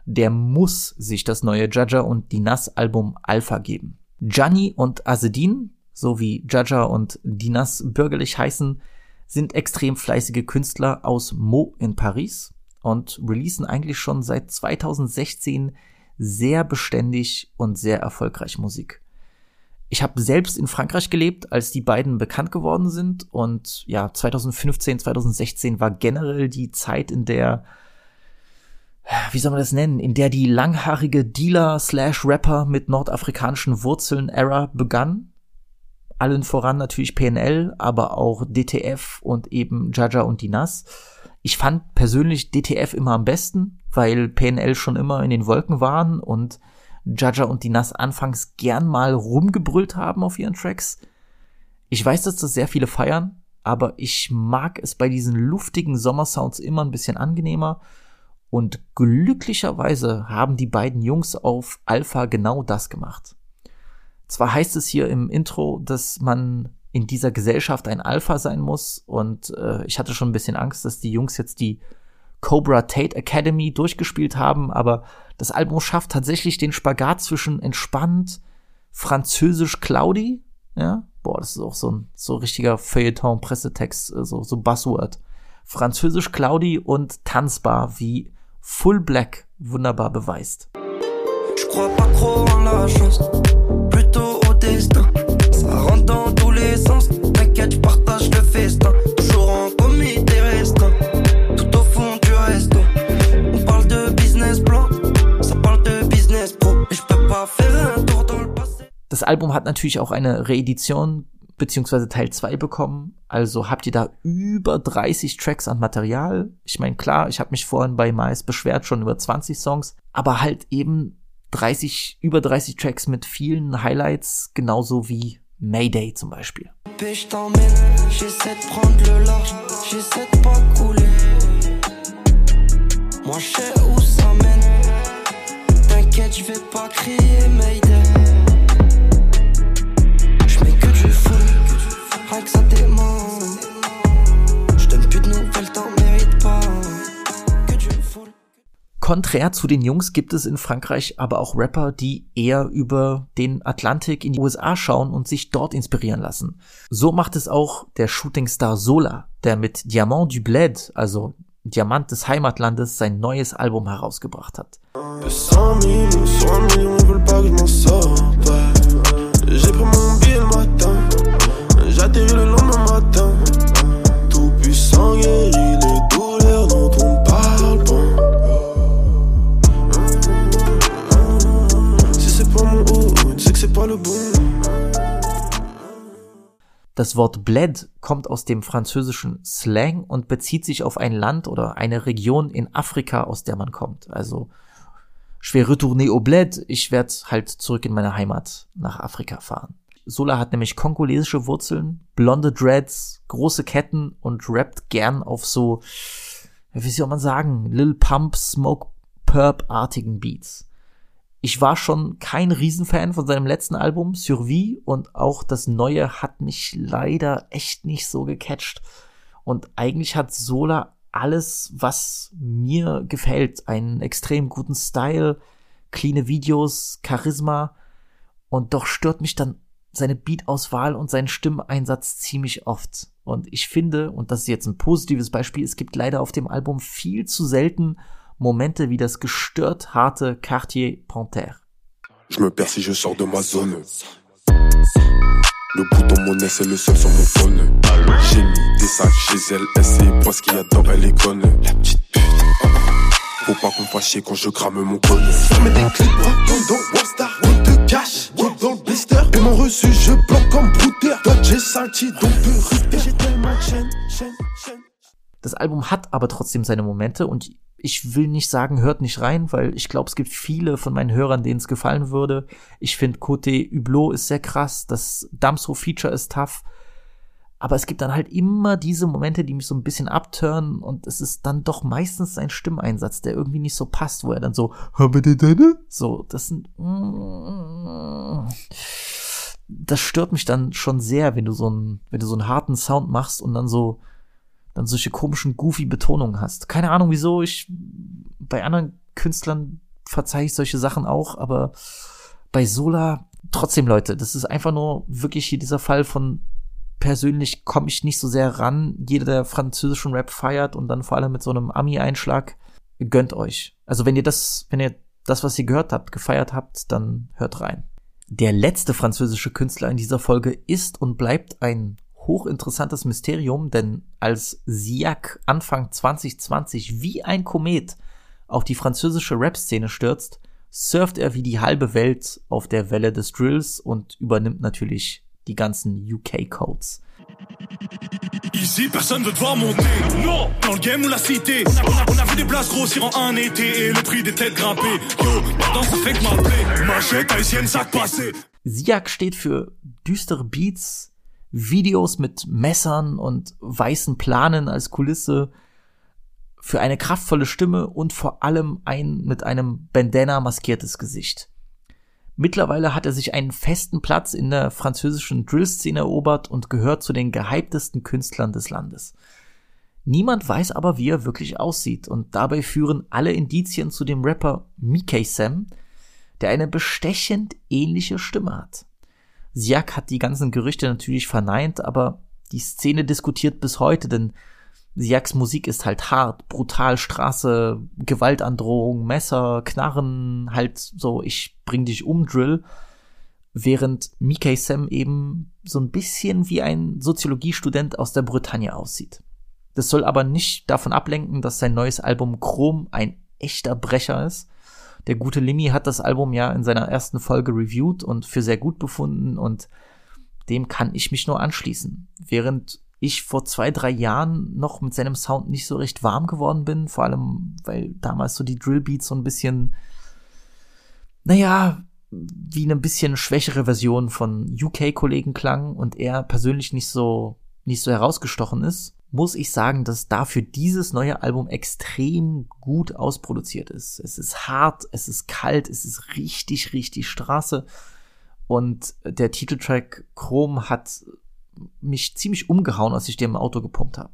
der muss sich das neue Jaja und Dinas Album Alpha geben. Gianni und Azedin, so wie Jaja und Dinas bürgerlich heißen, sind extrem fleißige Künstler aus Meaux in Paris und releasen eigentlich schon seit 2016 sehr beständig und sehr erfolgreich Musik. Ich habe selbst in Frankreich gelebt, als die beiden bekannt geworden sind und ja, 2015, 2016 war generell die Zeit, in der wie soll man das nennen, in der die langhaarige Dealer slash Rapper mit nordafrikanischen Wurzeln Era begann. Allen voran natürlich PNL, aber auch DTF und eben Jaja und Dinas. Ich fand persönlich DTF immer am besten, weil PNL schon immer in den Wolken waren und Jaja und Dinas anfangs gern mal rumgebrüllt haben auf ihren Tracks. Ich weiß, dass das sehr viele feiern, aber ich mag es bei diesen luftigen Sommersounds immer ein bisschen angenehmer und glücklicherweise haben die beiden Jungs auf Alpha genau das gemacht. Zwar heißt es hier im Intro, dass man in dieser Gesellschaft ein Alpha sein muss und äh, ich hatte schon ein bisschen Angst, dass die Jungs jetzt die Cobra Tate Academy durchgespielt haben, aber das Album schafft tatsächlich den Spagat zwischen entspannt, französisch cloudy, ja, boah, das ist auch so ein so richtiger Feuilleton-Pressetext, äh, so, so Buzzword. Französisch cloudy und tanzbar wie Full Black wunderbar beweist. Je crois pas trop en la chance, plutôt au destin. Ça rentre dans tous les sens, t'inquiète, je Das Album hat natürlich auch eine Reedition beziehungsweise Teil 2 bekommen. Also habt ihr da über 30 Tracks an Material. Ich meine, klar, ich habe mich vorhin bei Mais beschwert, schon über 20 Songs, aber halt eben 30, über 30 Tracks mit vielen Highlights, genauso wie Mayday zum Beispiel. Couler. Moi je sais où ça mène, t'inquiète, je vais pas crier Mayday. Rien que ça démonte. Je donne plus de nouvelles, t'en mérites pas. Que full. Konträr zu den Jungs gibt es in Frankreich aber auch Rapper, die eher über den Atlantik in die USA schauen und sich dort inspirieren lassen. So macht es auch der Shootingstar Sola, der mit Diamant du Bled, also Diamant des Heimatlandes, sein neues Album herausgebracht hat. 100 000 ou j'atterris le lendemain matin. Tout puissant guérit les douleurs dont on parle pas. Si c'est pas mon hood, c'est que c'est pas le bon. Das Wort Bled kommt aus dem französischen Slang und bezieht sich auf ein Land oder eine Region in Afrika, aus der man kommt. Also, je vais retourner au Bled, ich werde halt zurück in meine Heimat nach Afrika fahren. Sola hat nämlich kongolesische Wurzeln, blonde Dreads, große Ketten und rappt gern auf so, wie soll man sagen, Lil Pump, Smoke Purp-artigen Beats. Ich war schon kein Riesenfan von seinem letzten Album, Survie, und auch das neue hat mich leider echt nicht so gecatcht. Und eigentlich hat Sola alles, was mir gefällt. Einen extrem guten Style, cleane Videos, Charisma. Und doch stört mich dann seine Beatauswahl und sein Stimmeinsatz ziemlich oft. Und ich finde, und das ist jetzt ein positives Beispiel, es gibt leider auf dem Album viel zu selten Momente wie das gestört harte Cartier Panthère. Je me perds si je sors de ma zone. Le bouton monnaie, c'est le seul sur mon phone. J'ai mis des sacs chez elle, elle sait pas ce qu'il y a dedans, elle est conne. La petite pute. Faut pas qu'on fasse chier quand je crame mon cône. Mets des clips dans Wallstar, on te cache, dans le blister. Paiement reçu, je bloque comme. Dodge et salty, donc. Das Album hat aber trotzdem seine Momente und ich will nicht sagen, hört nicht rein, weil ich glaube, es gibt viele von meinen Hörern, denen es gefallen würde. Ich finde Côté Hublot ist sehr krass, das Damso-Feature ist tough. Aber es gibt dann halt immer diese Momente, die mich so ein bisschen abturnen und es ist dann doch meistens sein Stimmeinsatz, der irgendwie nicht so passt, wo er dann so, so, das sind, das stört mich dann schon sehr, wenn du so einen, wenn du so einen harten Sound machst und dann so, dann solche komischen, goofy Betonungen hast. Keine Ahnung wieso, ich, bei anderen Künstlern verzeihe ich solche Sachen auch, aber bei Sola, trotzdem Leute, das ist einfach nur wirklich hier dieser Fall von persönlich komme ich nicht so sehr ran. Jeder, der französischen Rap feiert und dann vor allem mit so einem Ami-Einschlag, gönnt euch. Also wenn ihr das, wenn ihr das, was ihr gehört habt, gefeiert habt, dann hört rein. Der letzte französische Künstler in dieser Folge ist und bleibt ein hochinteressantes Mysterium, denn als Siak Anfang 2020 wie ein Komet auf die französische Rap-Szene stürzt, surft er wie die halbe Welt auf der Welle des Drills und übernimmt natürlich die ganzen UK-Codes. Ici, personne veut devoir monter. Non, dans le game ou la cité. On a, on a vu des places grossir en un été et le prix des têtes grimpées. Yo, maintenant ça fait que m'appeler. Machette haïtienne, sac passé. Siak steht für düstere Beats, Videos mit Messern und weißen Planen als Kulisse, für eine kraftvolle Stimme und vor allem ein mit einem Bandana maskiertes Gesicht. Mittlerweile hat er sich einen festen Platz in der französischen Drill-Szene erobert und gehört zu den gehyptesten Künstlern des Landes. Niemand weiß aber, wie er wirklich aussieht und dabei führen alle Indizien zu dem Rapper Mickey Sam, der eine bestechend ähnliche Stimme hat. Siak hat die ganzen Gerüchte natürlich verneint, aber die Szene diskutiert bis heute, denn Siaks Musik ist halt hart, brutal, Straße, Gewaltandrohung, Messer, Knarren, halt so, ich bring dich um, Drill. Während Mickey Sam eben so ein bisschen wie ein Soziologiestudent aus der Bretagne aussieht. Das soll aber nicht davon ablenken, dass sein neues Album Chrom ein echter Brecher ist. Der gute Limi hat das Album ja in seiner ersten Folge reviewed und für sehr gut befunden und dem kann ich mich nur anschließen. Während ich vor zwei, drei Jahren noch mit seinem Sound nicht so recht warm geworden bin, vor allem, weil damals so die Drillbeats so ein bisschen, naja, wie eine bisschen schwächere Version von UK-Kollegen klang und er persönlich nicht so, nicht so herausgestochen ist, muss ich sagen, dass dafür dieses neue Album extrem gut ausproduziert ist. Es ist hart, es ist kalt, es ist richtig, richtig Straße. Und der Titeltrack Chrome hat mich ziemlich umgehauen, als ich den im Auto gepumpt habe.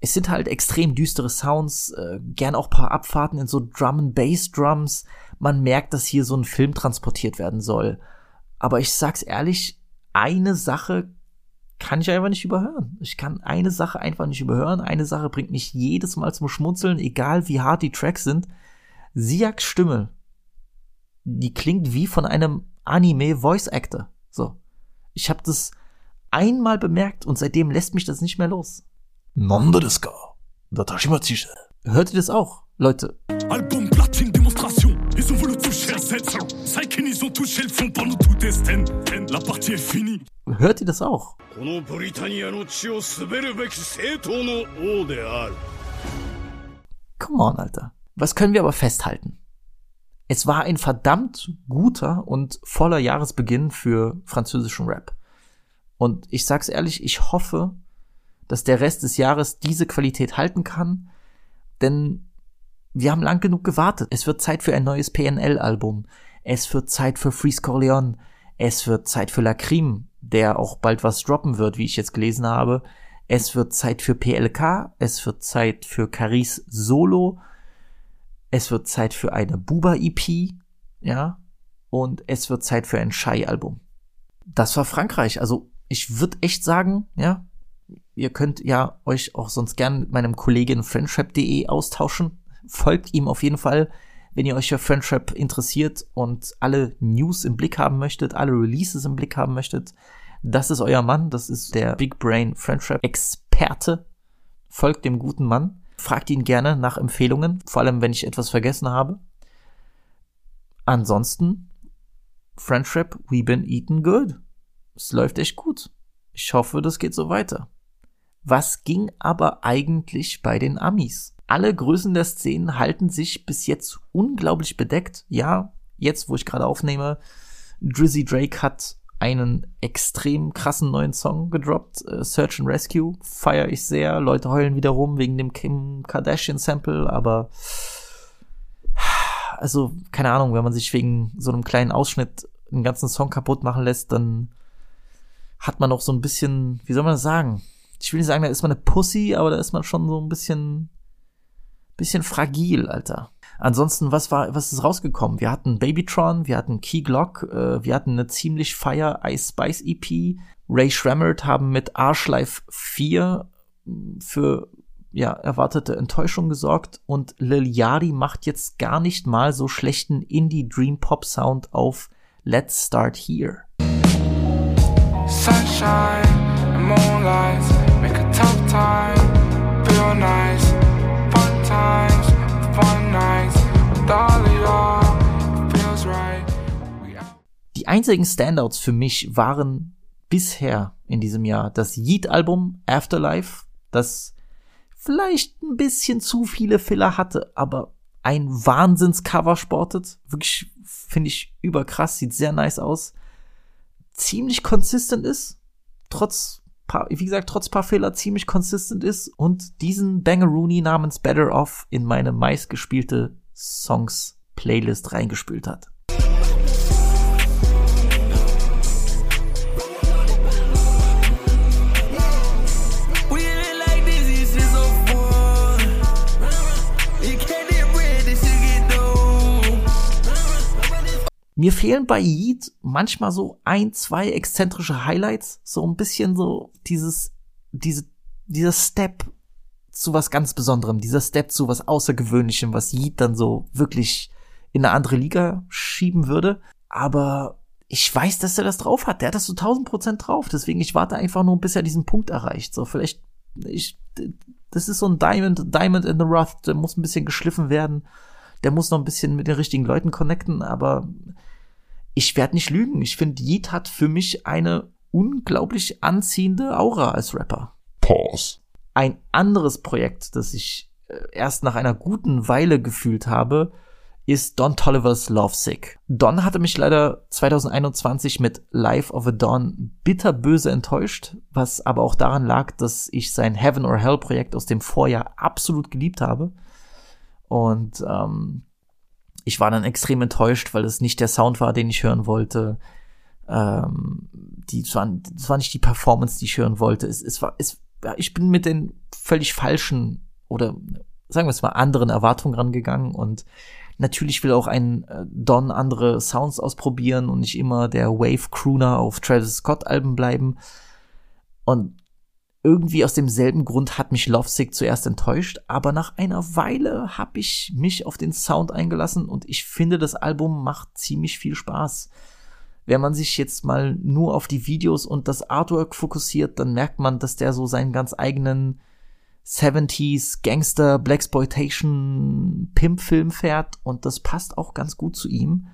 Es sind halt extrem düstere Sounds, äh, gern auch paar Abfahrten in so Drum and Bass Drums. Man merkt, dass hier so ein Film transportiert werden soll. Aber ich sag's ehrlich, eine Sache kann ich einfach nicht überhören. Ich kann eine Sache einfach nicht überhören. Eine Sache bringt mich jedes Mal zum Schmunzeln, egal wie hart die Tracks sind. Siaks Stimme, die klingt wie von einem Anime Voice Actor. So. Ich habe das einmal bemerkt und seitdem lässt mich das nicht mehr los. Hört ihr das auch, Leute? Album 700. Saikin, ils ont touché le fond, pour nous tout est sten. La partie est finie. Hört ihr das auch? このブリタニアの地を滑るべき正当の王である。 Come on, Alter. Was können wir aber festhalten? Es war ein verdammt guter und voller Jahresbeginn für französischen Rap. Und ich sag's ehrlich, ich hoffe, dass der Rest des Jahres diese Qualität halten kann, denn wir haben lang genug gewartet. Es wird Zeit für ein neues PNL-Album. Es wird Zeit für Freeze Corleone. Es wird Zeit für Lacrim, der auch bald was droppen wird, wie ich jetzt gelesen habe. Es wird Zeit für PLK. Es wird Zeit für Caris Solo. Es wird Zeit für eine Buba-EP. Ja. Und es wird Zeit für ein Shai-Album. Das war Frankreich. Also, ich würde echt sagen, ja, ihr könnt ja euch auch sonst gern mit meinem Kollegen friendship.de austauschen. Folgt ihm auf jeden Fall, wenn ihr euch für Friendship interessiert und alle News im Blick haben möchtet, alle Releases im Blick haben möchtet. Das ist euer Mann, das ist der Big Brain Friendship Experte. Folgt dem guten Mann. Fragt ihn gerne nach Empfehlungen, vor allem wenn ich etwas vergessen habe. Ansonsten, Friendship, we been eating good. Es läuft echt gut. Ich hoffe, das geht so weiter. Was ging aber eigentlich bei den Amis? Alle Größen der Szenen halten sich bis jetzt unglaublich bedeckt. Ja, jetzt, wo ich gerade aufnehme, Drizzy Drake hat einen extrem krassen neuen Song gedroppt, äh, Search and Rescue. Feier ich sehr. Leute heulen wieder rum wegen dem Kim Kardashian Sample, aber also, keine Ahnung, wenn man sich wegen so einem kleinen Ausschnitt einen ganzen Song kaputt machen lässt, dann hat man auch so ein bisschen, wie soll man das sagen? Ich will nicht sagen, da ist man eine Pussy, aber da ist man schon so ein bisschen, bisschen fragil, Alter. Ansonsten, was war, was ist rausgekommen? Wir hatten Babytron, wir hatten Key Glock, äh, wir hatten eine ziemlich fire Ice Spice EP. Ray Shremmerd haben mit Arschlife 4 für ja, erwartete Enttäuschung gesorgt und Lil Yachty macht jetzt gar nicht mal so schlechten Indie Dream Pop Sound auf Let's Start Here. Sunshine and moonlight make a tough time feel nice. Die einzigen Standouts für mich waren bisher in diesem Jahr das Yeet-Album Afterlife, das vielleicht ein bisschen zu viele Filler hatte, aber ein Wahnsinnscover sportet. Wirklich, finde ich überkrass, sieht sehr nice aus. Ziemlich konsistent ist, trotz paar, wie gesagt, trotz paar Fehler ziemlich konsistent ist und diesen Bangaroony namens Better Off in meine meistgespielte Songs Playlist reingespült hat. Mir fehlen bei Yeet manchmal so ein, zwei exzentrische Highlights, so ein bisschen so dieses, diese, dieser Step zu was ganz Besonderem, dieser Step zu was Außergewöhnlichem, was Yeet dann so wirklich in eine andere Liga schieben würde. Aber ich weiß, dass er das drauf hat. Der hat das so 1000 Prozent drauf. Deswegen, ich warte einfach nur, bis er diesen Punkt erreicht. So, vielleicht, ich, das ist so ein Diamond, Diamond in the Rough. Der muss ein bisschen geschliffen werden. Der muss noch ein bisschen mit den richtigen Leuten connecten. Aber ich werde nicht lügen. Ich finde, Yeet hat für mich eine unglaublich anziehende Aura als Rapper. Pause. Ein anderes Projekt, das ich äh, erst nach einer guten Weile gefühlt habe, ist Don Tollivers Lovesick. Don hatte mich leider 2021 mit Life of a Dawn bitterböse enttäuscht, was aber auch daran lag, dass ich sein Heaven or Hell Projekt aus dem Vorjahr absolut geliebt habe. Und ähm, ich war dann extrem enttäuscht, weil es nicht der Sound war, den ich hören wollte. Ähm, die, es, war, es war nicht die Performance, die ich hören wollte. Es, es war, es, ja, ich bin mit den völlig falschen oder sagen wir es mal anderen Erwartungen rangegangen und natürlich will auch ein äh, Don andere Sounds ausprobieren und nicht immer der Wave Crooner auf Travis Scott Alben bleiben. Und irgendwie aus demselben Grund hat mich Lovesick zuerst enttäuscht, aber nach einer Weile habe ich mich auf den Sound eingelassen und ich finde, das Album macht ziemlich viel Spaß. Wenn man sich jetzt mal nur auf die Videos und das Artwork fokussiert, dann merkt man, dass der so seinen ganz eigenen 70s Gangster Blaxploitation Pimp Film fährt und das passt auch ganz gut zu ihm.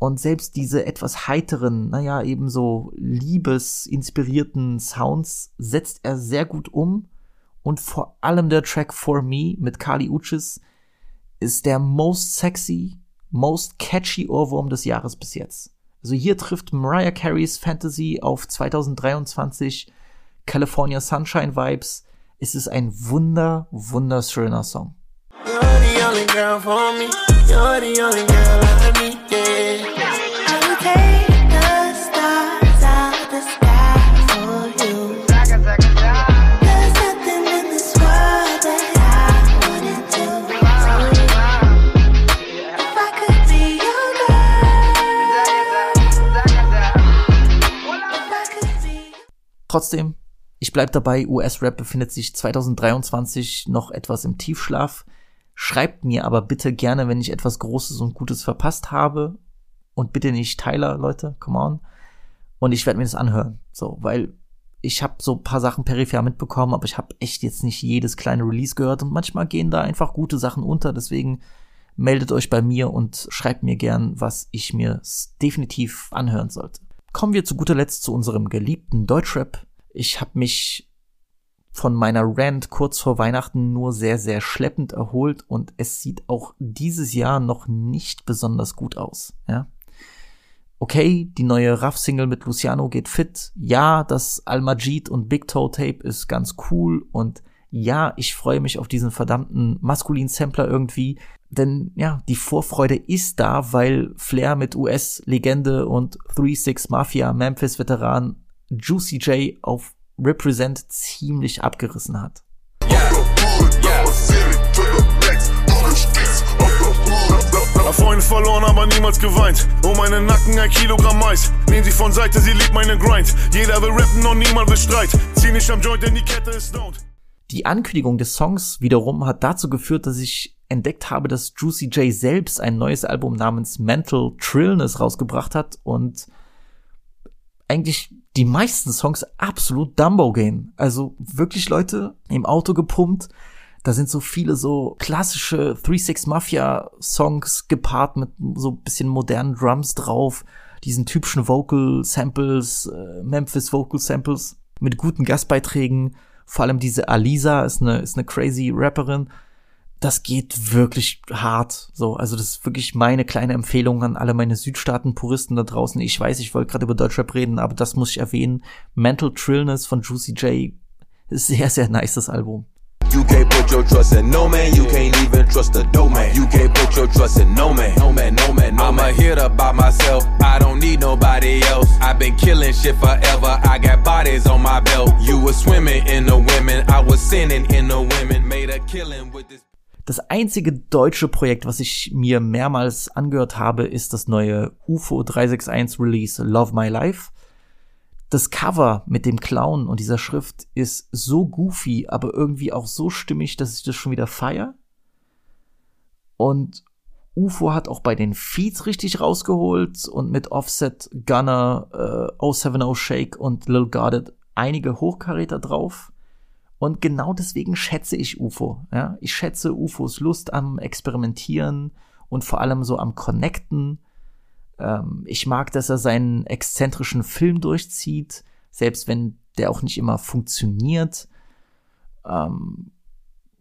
Und selbst diese etwas heiteren, naja, ebenso liebesinspirierten Sounds setzt er sehr gut um. Und vor allem der Track For Me mit Kali Uchis ist der most sexy, most catchy Ohrwurm des Jahres bis jetzt. Also hier trifft Mariah Careys Fantasy auf 2023 California Sunshine Vibes. Es ist ein wunder, wunderschöner Song. You're the only girl for me. You're the only girl. Trotzdem, ich bleib dabei, US-Rap befindet sich 2023 noch etwas im Tiefschlaf. Schreibt mir aber bitte gerne, wenn ich etwas Großes und Gutes verpasst habe. Und bitte nicht Tyler, Leute, come on. Und ich werde mir das anhören. So, weil ich habe so paar Sachen peripher mitbekommen, aber ich habe echt jetzt nicht jedes kleine Release gehört und manchmal gehen da einfach gute Sachen unter. Deswegen meldet euch bei mir und schreibt mir gern, was ich mir definitiv anhören sollte. Kommen wir zu guter Letzt zu unserem geliebten Deutschrap. Ich habe mich von meiner Rant kurz vor Weihnachten nur sehr, sehr schleppend erholt und es sieht auch dieses Jahr noch nicht besonders gut aus. Ja? Okay, die neue Raff-Single mit Luciano geht fit. Ja, das Al-Majid und Big Toe Tape ist ganz cool und ja, ich freue mich auf diesen verdammten maskulinen Sampler irgendwie, denn ja, die Vorfreude ist da, weil Flair mit US-Legende und 3-6 Mafia Memphis-Veteran Juicy J auf Represent ziemlich abgerissen hat. Hab Freunde verloren, aber niemals geweint. Um meinen Nacken ein Kilogramm Mais. Nehmen sie von Seite, sie liebt meinen Grind. Jeder will rappen und niemand will Streit. Zieh nicht am Joint, denn die Kette ist stoned. Die Ankündigung des Songs wiederum hat dazu geführt, dass ich entdeckt habe, dass Juicy J selbst ein neues Album namens Mental Trillness rausgebracht hat und eigentlich die meisten Songs absolut Dumbo gehen. Also wirklich Leute im Auto gepumpt. Da sind so viele so klassische 3-6 Mafia Songs gepaart mit so bisschen modernen Drums drauf, diesen typischen Vocal Samples, äh, Memphis Vocal Samples mit guten Gastbeiträgen. Vor allem diese Alisa ist eine, ist eine crazy Rapperin das geht wirklich hart. So, also das ist wirklich meine kleine Empfehlung an alle meine Südstaaten-Puristen da draußen. Ich weiß, ich wollte gerade über Deutschrap reden, aber das muss ich erwähnen. Mental Trillness von Juicy J ist sehr, sehr nice, das Album. You can't put your trust in no man. You can't even trust a dope man. You can't put your trust in no man. No man, no man, no I'm man. a hitter by myself. I don't need nobody else. I've been killing shit forever. I got bodies on my belt. You were swimming in the women. I was sinning in the women. Made a killing with this. Das einzige deutsche Projekt, was ich mir mehrmals angehört habe, ist das neue UFO 361 Release Love My Life. Das Cover mit dem Clown und dieser Schrift ist so goofy, aber irgendwie auch so stimmig, dass ich das schon wieder feier. Und UFO hat auch bei den Feeds richtig rausgeholt und mit Offset, Gunner, äh, 070 Shake und Lil Guarded einige Hochkaräter drauf. Und genau deswegen schätze ich UFO. Ja? Ich schätze UFOs Lust am Experimentieren und vor allem so am Connecten. Ähm, ich mag, dass er seinen exzentrischen Film durchzieht, selbst wenn der auch nicht immer funktioniert. Ähm,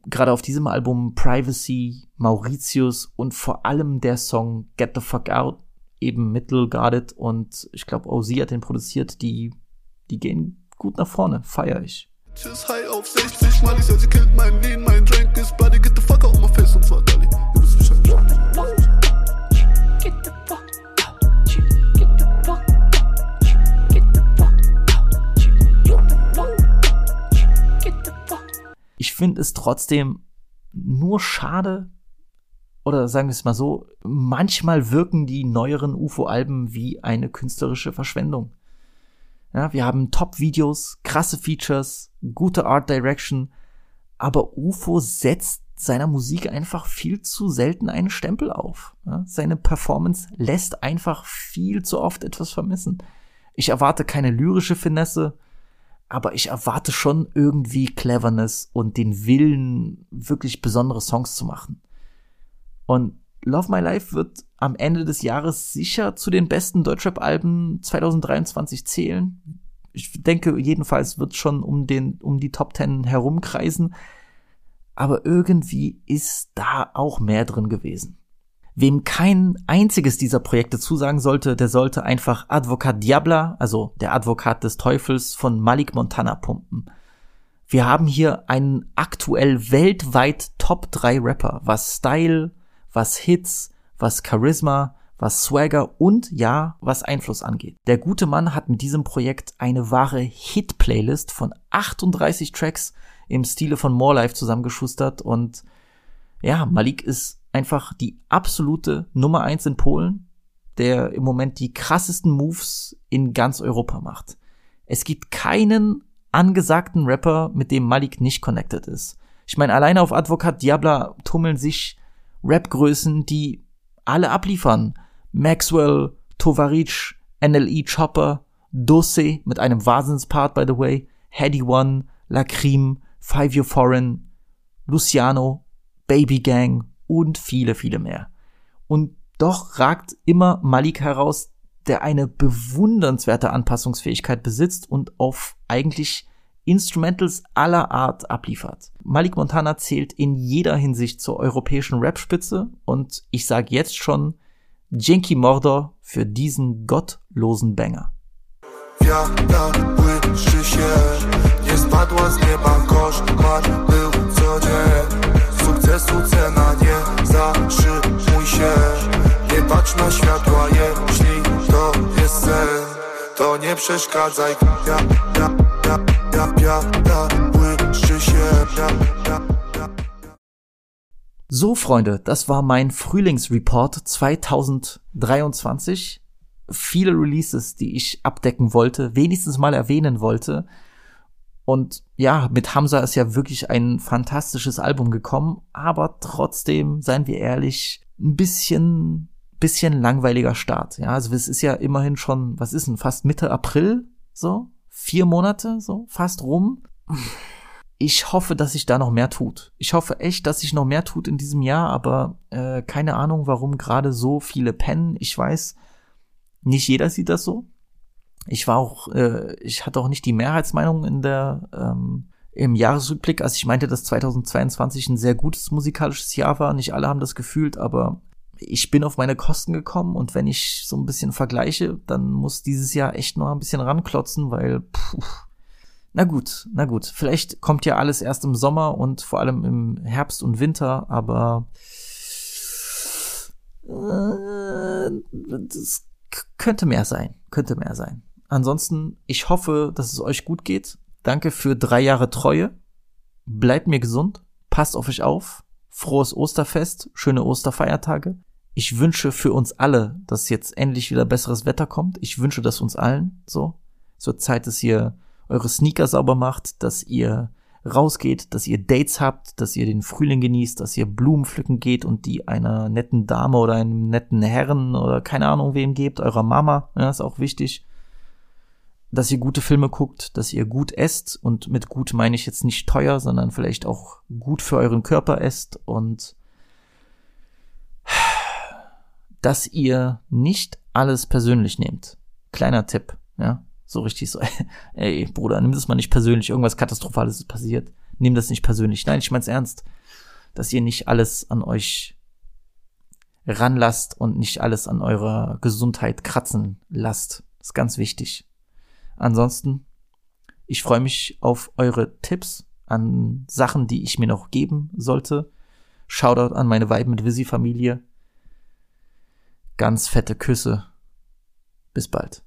Gerade auf diesem Album Privacy, Mauritius und vor allem der Song Get the Fuck Out, eben Middle Guarded und ich glaube, OZ hat den produziert, die, die gehen gut nach vorne, feier ich. Tschüss, high auf 60, Mali, sie killt mein Lean, mein Drink ist Buddy, get the fuck out my face und zwar Dali. Ihr wisst Bescheid. Get the fuck Ich finde es trotzdem nur schade, oder sagen wir es mal so, manchmal wirken die neueren UFO-Alben wie eine künstlerische Verschwendung. Ja, wir haben Top-Videos, krasse Features, gute Art Direction, aber UFO setzt seiner Musik einfach viel zu selten einen Stempel auf. Ja, seine Performance lässt einfach viel zu oft etwas vermissen. Ich erwarte keine lyrische Finesse, aber ich erwarte schon irgendwie Cleverness und den Willen, wirklich besondere Songs zu machen. Und Love My Life wird am Ende des Jahres sicher zu den besten Deutschrap-Alben 2023 zählen. Ich denke, jedenfalls wird schon um den, um die Top Ten herumkreisen. Aber irgendwie ist da auch mehr drin gewesen. Wem kein einziges dieser Projekte zusagen sollte, der sollte einfach Advocat Diabla, also der Advokat des Teufels von Malik Montana pumpen. Wir haben hier einen aktuell weltweit Top 3 Rapper, was Style, was Hits, was Charisma, was Swagger und ja, was Einfluss angeht. Der gute Mann hat mit diesem Projekt eine wahre Hit-Playlist von 38 Tracks im Stile von More Life zusammengeschustert und ja, Malik ist einfach die absolute Nummer eins in Polen, der im Moment die krassesten Moves in ganz Europa macht. Es gibt keinen angesagten Rapper, mit dem Malik nicht connected ist. Ich meine, alleine auf Advocat Diabla tummeln sich Rap-Größen, die alle abliefern. Maxwell, Tovaric, NLE Chopper, Dosse mit einem Wahnsinnspart, by the way, Heady One, Lacrim, Five Year Foreign, Luciano, Baby Gang und viele, viele mehr. Und doch ragt immer Malik heraus, der eine bewundernswerte Anpassungsfähigkeit besitzt und auf eigentlich Instrumentals aller Art abliefert. Malik Montana zählt in jeder Hinsicht zur europäischen Rap-Spitze und ich sage jetzt schon Dzięki Mordor für diesen gottlosen Banger. Błyszczy się, nie spadła z nieba, koszmar był codzienny. Sukcesu cena nie zatrzymuj się, nie patrz na światła, jeśli to jest sen, to nie 6 Grad Seig. Ja, ja, ja, So, Freunde, das war mein Frühlingsreport 2023. Viele Releases, die ich abdecken wollte, wenigstens mal erwähnen wollte. Und ja, mit Hamza ist ja wirklich ein fantastisches Album gekommen, aber trotzdem, seien wir ehrlich, ein bisschen, bisschen langweiliger Start. Ja, also es ist ja immerhin schon, was ist denn, fast Mitte April, so? Vier Monate, so? Fast rum ich hoffe, dass sich da noch mehr tut. Ich hoffe echt, dass sich noch mehr tut in diesem Jahr, aber äh, keine Ahnung, warum gerade so viele pennen. Ich weiß, nicht jeder sieht das so. Ich war auch, äh, ich hatte auch nicht die Mehrheitsmeinung in der ähm, im Jahresrückblick, als ich meinte, dass 2022 ein sehr gutes musikalisches Jahr war. Nicht alle haben das gefühlt, aber ich bin auf meine Kosten gekommen und wenn ich so ein bisschen vergleiche, dann muss dieses Jahr echt noch ein bisschen ranklotzen, weil puh, na gut, na gut. Vielleicht kommt ja alles erst im Sommer und vor allem im Herbst und Winter, aber äh, das könnte mehr sein. Könnte mehr sein. Ansonsten, ich hoffe, dass es euch gut geht. Danke für drei Jahre Treue. Bleibt mir gesund. Passt auf euch auf. Frohes Osterfest. Schöne Osterfeiertage. Ich wünsche für uns alle, dass jetzt endlich wieder besseres Wetter kommt. Ich wünsche das uns allen so. Zur Zeit ist hier eure Sneaker sauber macht, dass ihr rausgeht, dass ihr Dates habt, dass ihr den Frühling genießt, dass ihr Blumen pflücken geht und die einer netten Dame oder einem netten Herren oder keine Ahnung wem gebt, eurer Mama, ja, ist auch wichtig. Dass ihr gute Filme guckt, dass ihr gut esst und mit gut meine ich jetzt nicht teuer, sondern vielleicht auch gut für euren Körper esst und dass ihr nicht alles persönlich nehmt. Kleiner Tipp, ja. So richtig so, ey, Bruder, nimm das mal nicht persönlich, irgendwas Katastrophales ist passiert. Nimm das nicht persönlich. Nein, ich mein's ernst. Dass ihr nicht alles an euch ranlasst und nicht alles an eurer Gesundheit kratzen lasst. Das ist ganz wichtig. Ansonsten, ich freue mich auf eure Tipps an Sachen, die ich mir noch geben sollte. Shoutout an meine Vibe mit Visi Familie. Ganz fette Küsse. Bis bald.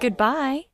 Goodbye.